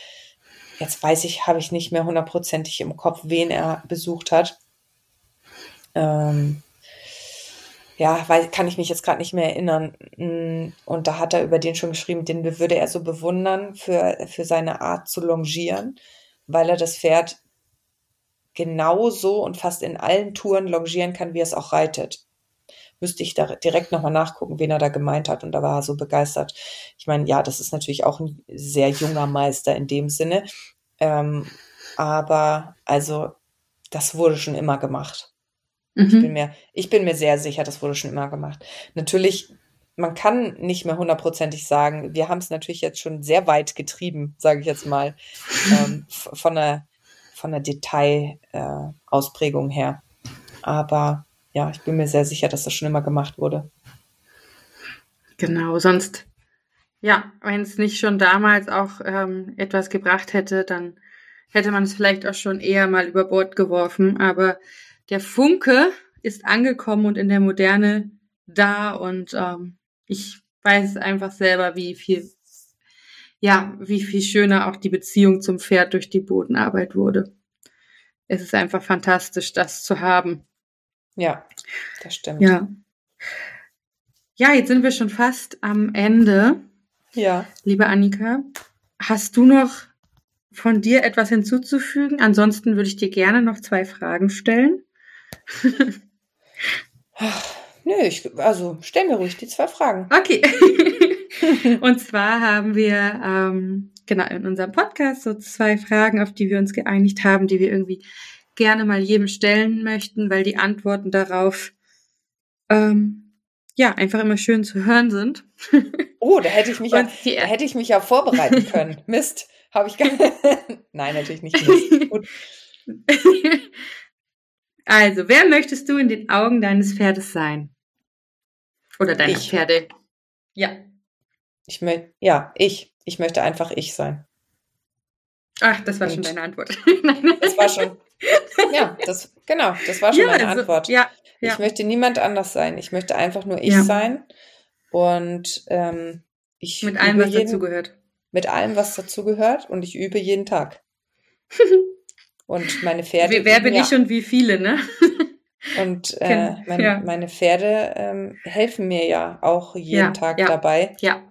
Jetzt weiß ich, habe ich nicht mehr hundertprozentig im Kopf, wen er besucht hat. Ähm, ja, weil kann ich mich jetzt gerade nicht mehr erinnern. Mm, und da hat er über den schon geschrieben, den würde er so bewundern für, für seine Art zu longieren, weil er das Pferd genauso und fast in allen Touren longieren kann, wie er es auch reitet. Müsste ich da direkt nochmal nachgucken, wen er da gemeint hat. Und da war er so begeistert. Ich meine, ja, das ist natürlich auch ein sehr junger Meister in dem Sinne. Ähm, aber also, das wurde schon immer gemacht. Mhm. Ich, bin mir, ich bin mir sehr sicher, das wurde schon immer gemacht. Natürlich, man kann nicht mehr hundertprozentig sagen, wir haben es natürlich jetzt schon sehr weit getrieben, sage ich jetzt mal, ähm, von der, von der Detailausprägung äh, her. Aber ja, ich bin mir sehr sicher, dass das schon immer gemacht wurde. Genau, sonst, ja, wenn es nicht schon damals auch ähm, etwas gebracht hätte, dann hätte man es vielleicht auch schon eher mal über Bord geworfen. Aber der Funke ist angekommen und in der Moderne da und ähm, ich weiß einfach selber, wie viel, ja, wie viel schöner auch die Beziehung zum Pferd durch die Bodenarbeit wurde. Es ist einfach fantastisch, das zu haben. Ja, das stimmt. Ja. Ja, jetzt sind wir schon fast am Ende. Ja. Liebe Annika, hast du noch von dir etwas hinzuzufügen? Ansonsten würde ich dir gerne noch zwei Fragen stellen. Ach, nö, ich, also stell mir ruhig die zwei Fragen. Okay. und zwar haben wir ähm, genau in unserem Podcast so zwei Fragen, auf die wir uns geeinigt haben, die wir irgendwie gerne mal jedem stellen möchten, weil die Antworten darauf ähm, ja einfach immer schön zu hören sind. oh, da hätte ich mich ja, da hätte ich mich ja vorbereiten können. Mist, habe ich gar Nein, natürlich nicht. Mist. Gut. Also, wer möchtest du in den Augen deines Pferdes sein? Oder deiner ich. Pferde? Ja. Ich möchte, ja, ich. Ich möchte einfach ich sein. Ach, das war Und schon deine Antwort. das war schon. Ja, das, genau, das war schon ja, meine also, Antwort. Ja, ja, Ich möchte niemand anders sein. Ich möchte einfach nur ich ja. sein. Und ähm, ich. Mit allem, was jeden, dazugehört. Mit allem, was dazugehört. Und ich übe jeden Tag. Und meine Pferde. Wer, bin ja. ich und wie viele, ne? Und äh, mein, ja. meine Pferde ähm, helfen mir ja auch jeden ja, Tag dabei. Ja.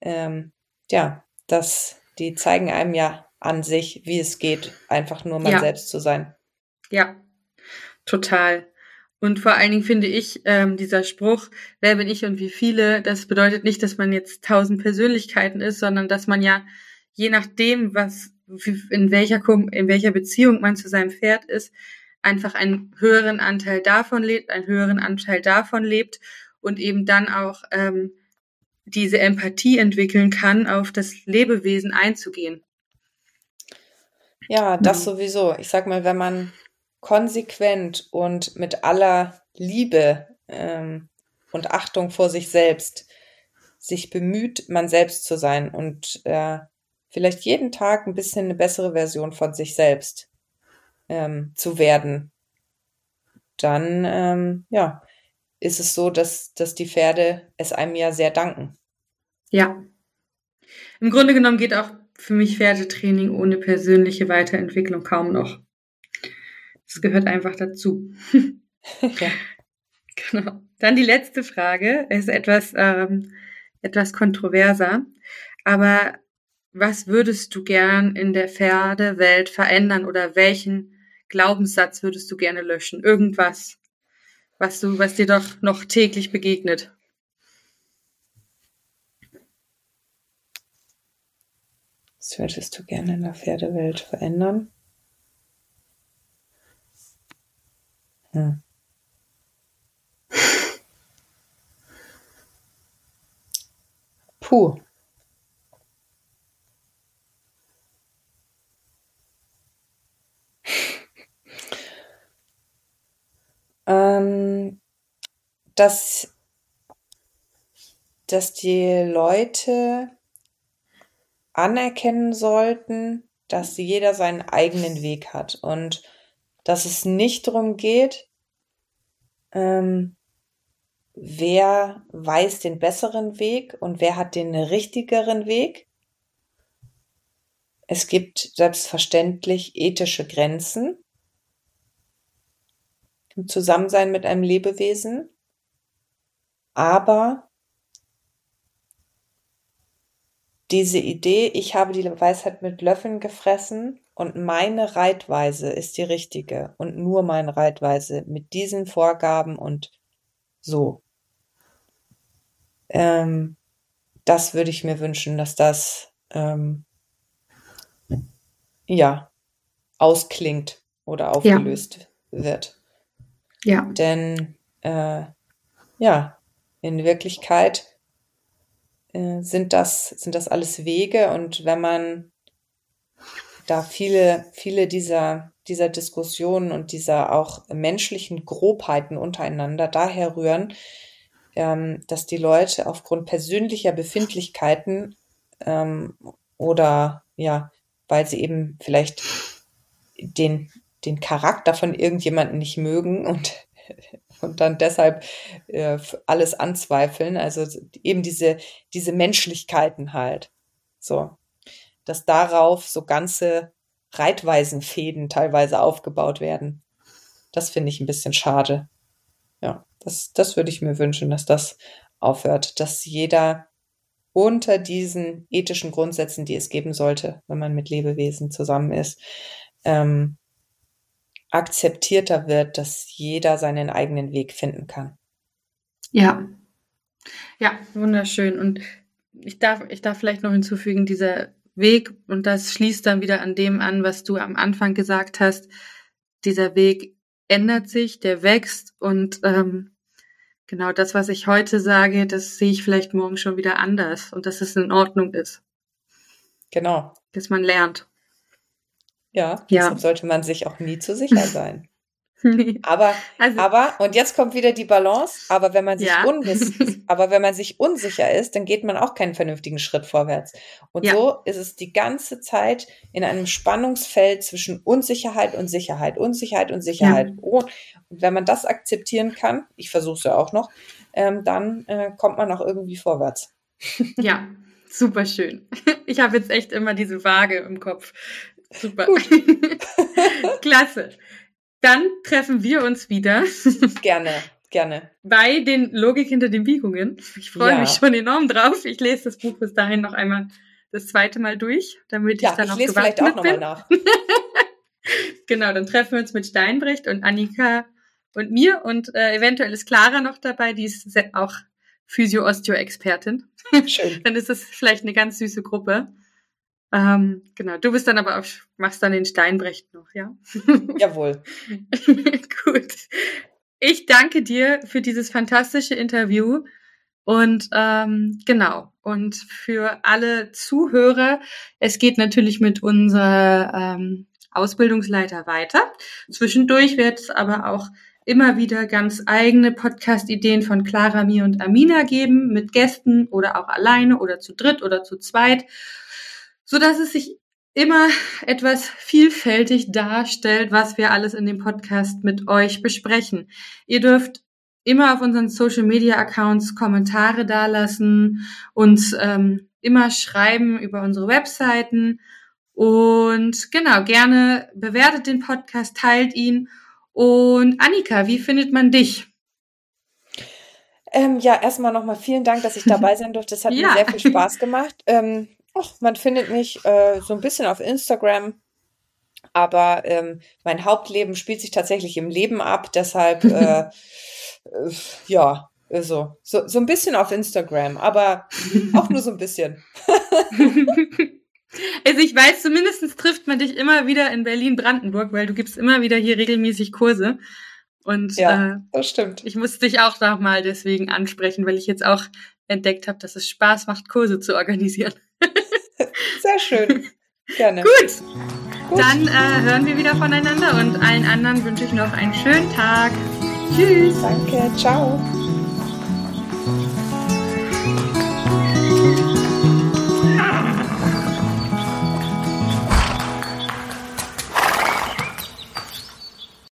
Ähm, ja, das, die zeigen einem ja an sich, wie es geht, einfach nur man selbst zu sein. Ja, total. Und vor allen Dingen finde ich, ähm, dieser Spruch, wer bin ich und wie viele, das bedeutet nicht, dass man jetzt tausend Persönlichkeiten ist, sondern dass man ja, je nachdem, was in welcher, in welcher Beziehung man zu seinem Pferd ist, einfach einen höheren Anteil davon lebt, einen höheren Anteil davon lebt und eben dann auch ähm, diese Empathie entwickeln kann, auf das Lebewesen einzugehen. Ja, das mhm. sowieso. Ich sag mal, wenn man konsequent und mit aller Liebe ähm, und Achtung vor sich selbst sich bemüht, man selbst zu sein und äh, vielleicht jeden Tag ein bisschen eine bessere Version von sich selbst ähm, zu werden, dann ähm, ja, ist es so, dass, dass die Pferde es einem ja sehr danken. Ja. Im Grunde genommen geht auch für mich Pferdetraining ohne persönliche Weiterentwicklung kaum noch. Das gehört einfach dazu. ja. Genau. Dann die letzte Frage ist etwas, ähm, etwas kontroverser. Aber was würdest du gern in der Pferdewelt verändern oder welchen Glaubenssatz würdest du gerne löschen? Irgendwas, was du, was dir doch noch täglich begegnet. Was würdest du gerne in der Pferdewelt verändern? Hm. Puh. Ähm, dass, dass die Leute anerkennen sollten, dass jeder seinen eigenen Weg hat und dass es nicht darum geht, ähm, wer weiß den besseren Weg und wer hat den richtigeren Weg. Es gibt selbstverständlich ethische Grenzen im Zusammensein mit einem Lebewesen, aber diese Idee, ich habe die Weisheit mit Löffeln gefressen und meine Reitweise ist die richtige und nur meine Reitweise mit diesen Vorgaben und so. Ähm, das würde ich mir wünschen, dass das ähm, ja ausklingt oder aufgelöst ja. wird. Ja. Denn äh, ja, in Wirklichkeit äh, sind das, sind das alles Wege und wenn man da viele, viele dieser, dieser Diskussionen und dieser auch menschlichen Grobheiten untereinander daher rühren, ähm, dass die Leute aufgrund persönlicher Befindlichkeiten ähm, oder ja, weil sie eben vielleicht den, den Charakter von irgendjemanden nicht mögen und und dann deshalb äh, alles anzweifeln. Also eben diese, diese Menschlichkeiten halt. So. Dass darauf so ganze Reitweisenfäden teilweise aufgebaut werden. Das finde ich ein bisschen schade. Ja, das, das würde ich mir wünschen, dass das aufhört, dass jeder unter diesen ethischen Grundsätzen, die es geben sollte, wenn man mit Lebewesen zusammen ist, ähm, akzeptierter wird, dass jeder seinen eigenen Weg finden kann. Ja. Ja, wunderschön. Und ich darf, ich darf vielleicht noch hinzufügen, dieser Weg, und das schließt dann wieder an dem an, was du am Anfang gesagt hast, dieser Weg ändert sich, der wächst und ähm, genau das, was ich heute sage, das sehe ich vielleicht morgen schon wieder anders und dass es in Ordnung ist. Genau. Dass man lernt. Ja, ja. deshalb sollte man sich auch nie zu sicher sein. nee. Aber, also, aber, und jetzt kommt wieder die Balance, aber wenn man sich ja. unwiss, aber wenn man sich unsicher ist, dann geht man auch keinen vernünftigen Schritt vorwärts. Und ja. so ist es die ganze Zeit in einem Spannungsfeld zwischen Unsicherheit und Sicherheit, Unsicherheit und Sicherheit. Oh, und wenn man das akzeptieren kann, ich versuche es ja auch noch, ähm, dann äh, kommt man auch irgendwie vorwärts. ja, super schön. Ich habe jetzt echt immer diese Waage im Kopf. Super. Klasse. Dann treffen wir uns wieder. gerne, gerne. Bei den Logik hinter den Biegungen. Ich freue ja. mich schon enorm drauf. Ich lese das Buch bis dahin noch einmal das zweite Mal durch, damit ja, ich dann ich auch lese vielleicht auch nochmal nach. genau, dann treffen wir uns mit Steinbrecht und Annika und mir und äh, eventuell ist Clara noch dabei, die ist auch Physio-Osteo-Expertin. Schön. dann ist es vielleicht eine ganz süße Gruppe. Ähm, genau, du bist dann aber auch, machst dann den Steinbrecht noch, ja? Jawohl. Gut. Ich danke dir für dieses fantastische Interview und ähm, genau. Und für alle Zuhörer, es geht natürlich mit unserer ähm, Ausbildungsleiter weiter. Zwischendurch wird es aber auch immer wieder ganz eigene Podcast-Ideen von Clara, mir und Amina geben, mit Gästen oder auch alleine oder zu dritt oder zu zweit so dass es sich immer etwas vielfältig darstellt, was wir alles in dem Podcast mit euch besprechen. Ihr dürft immer auf unseren Social Media Accounts Kommentare dalassen, uns ähm, immer schreiben über unsere Webseiten und genau, gerne bewertet den Podcast, teilt ihn. Und Annika, wie findet man dich? Ähm, ja, erstmal nochmal vielen Dank, dass ich dabei sein durfte. Das hat ja. mir sehr viel Spaß gemacht. Ähm, Ach, man findet mich äh, so ein bisschen auf Instagram, aber ähm, mein Hauptleben spielt sich tatsächlich im Leben ab, deshalb äh, äh, ja, also, so, so ein bisschen auf Instagram, aber auch nur so ein bisschen. also ich weiß, zumindest trifft man dich immer wieder in Berlin-Brandenburg, weil du gibst immer wieder hier regelmäßig Kurse. Und ja, äh, das stimmt. Ich musste dich auch noch mal deswegen ansprechen, weil ich jetzt auch entdeckt habe, dass es Spaß macht, Kurse zu organisieren. Sehr schön. Gerne. Gut. Gut. Dann äh, hören wir wieder voneinander und allen anderen wünsche ich noch einen schönen Tag. Tschüss. Danke. Ciao.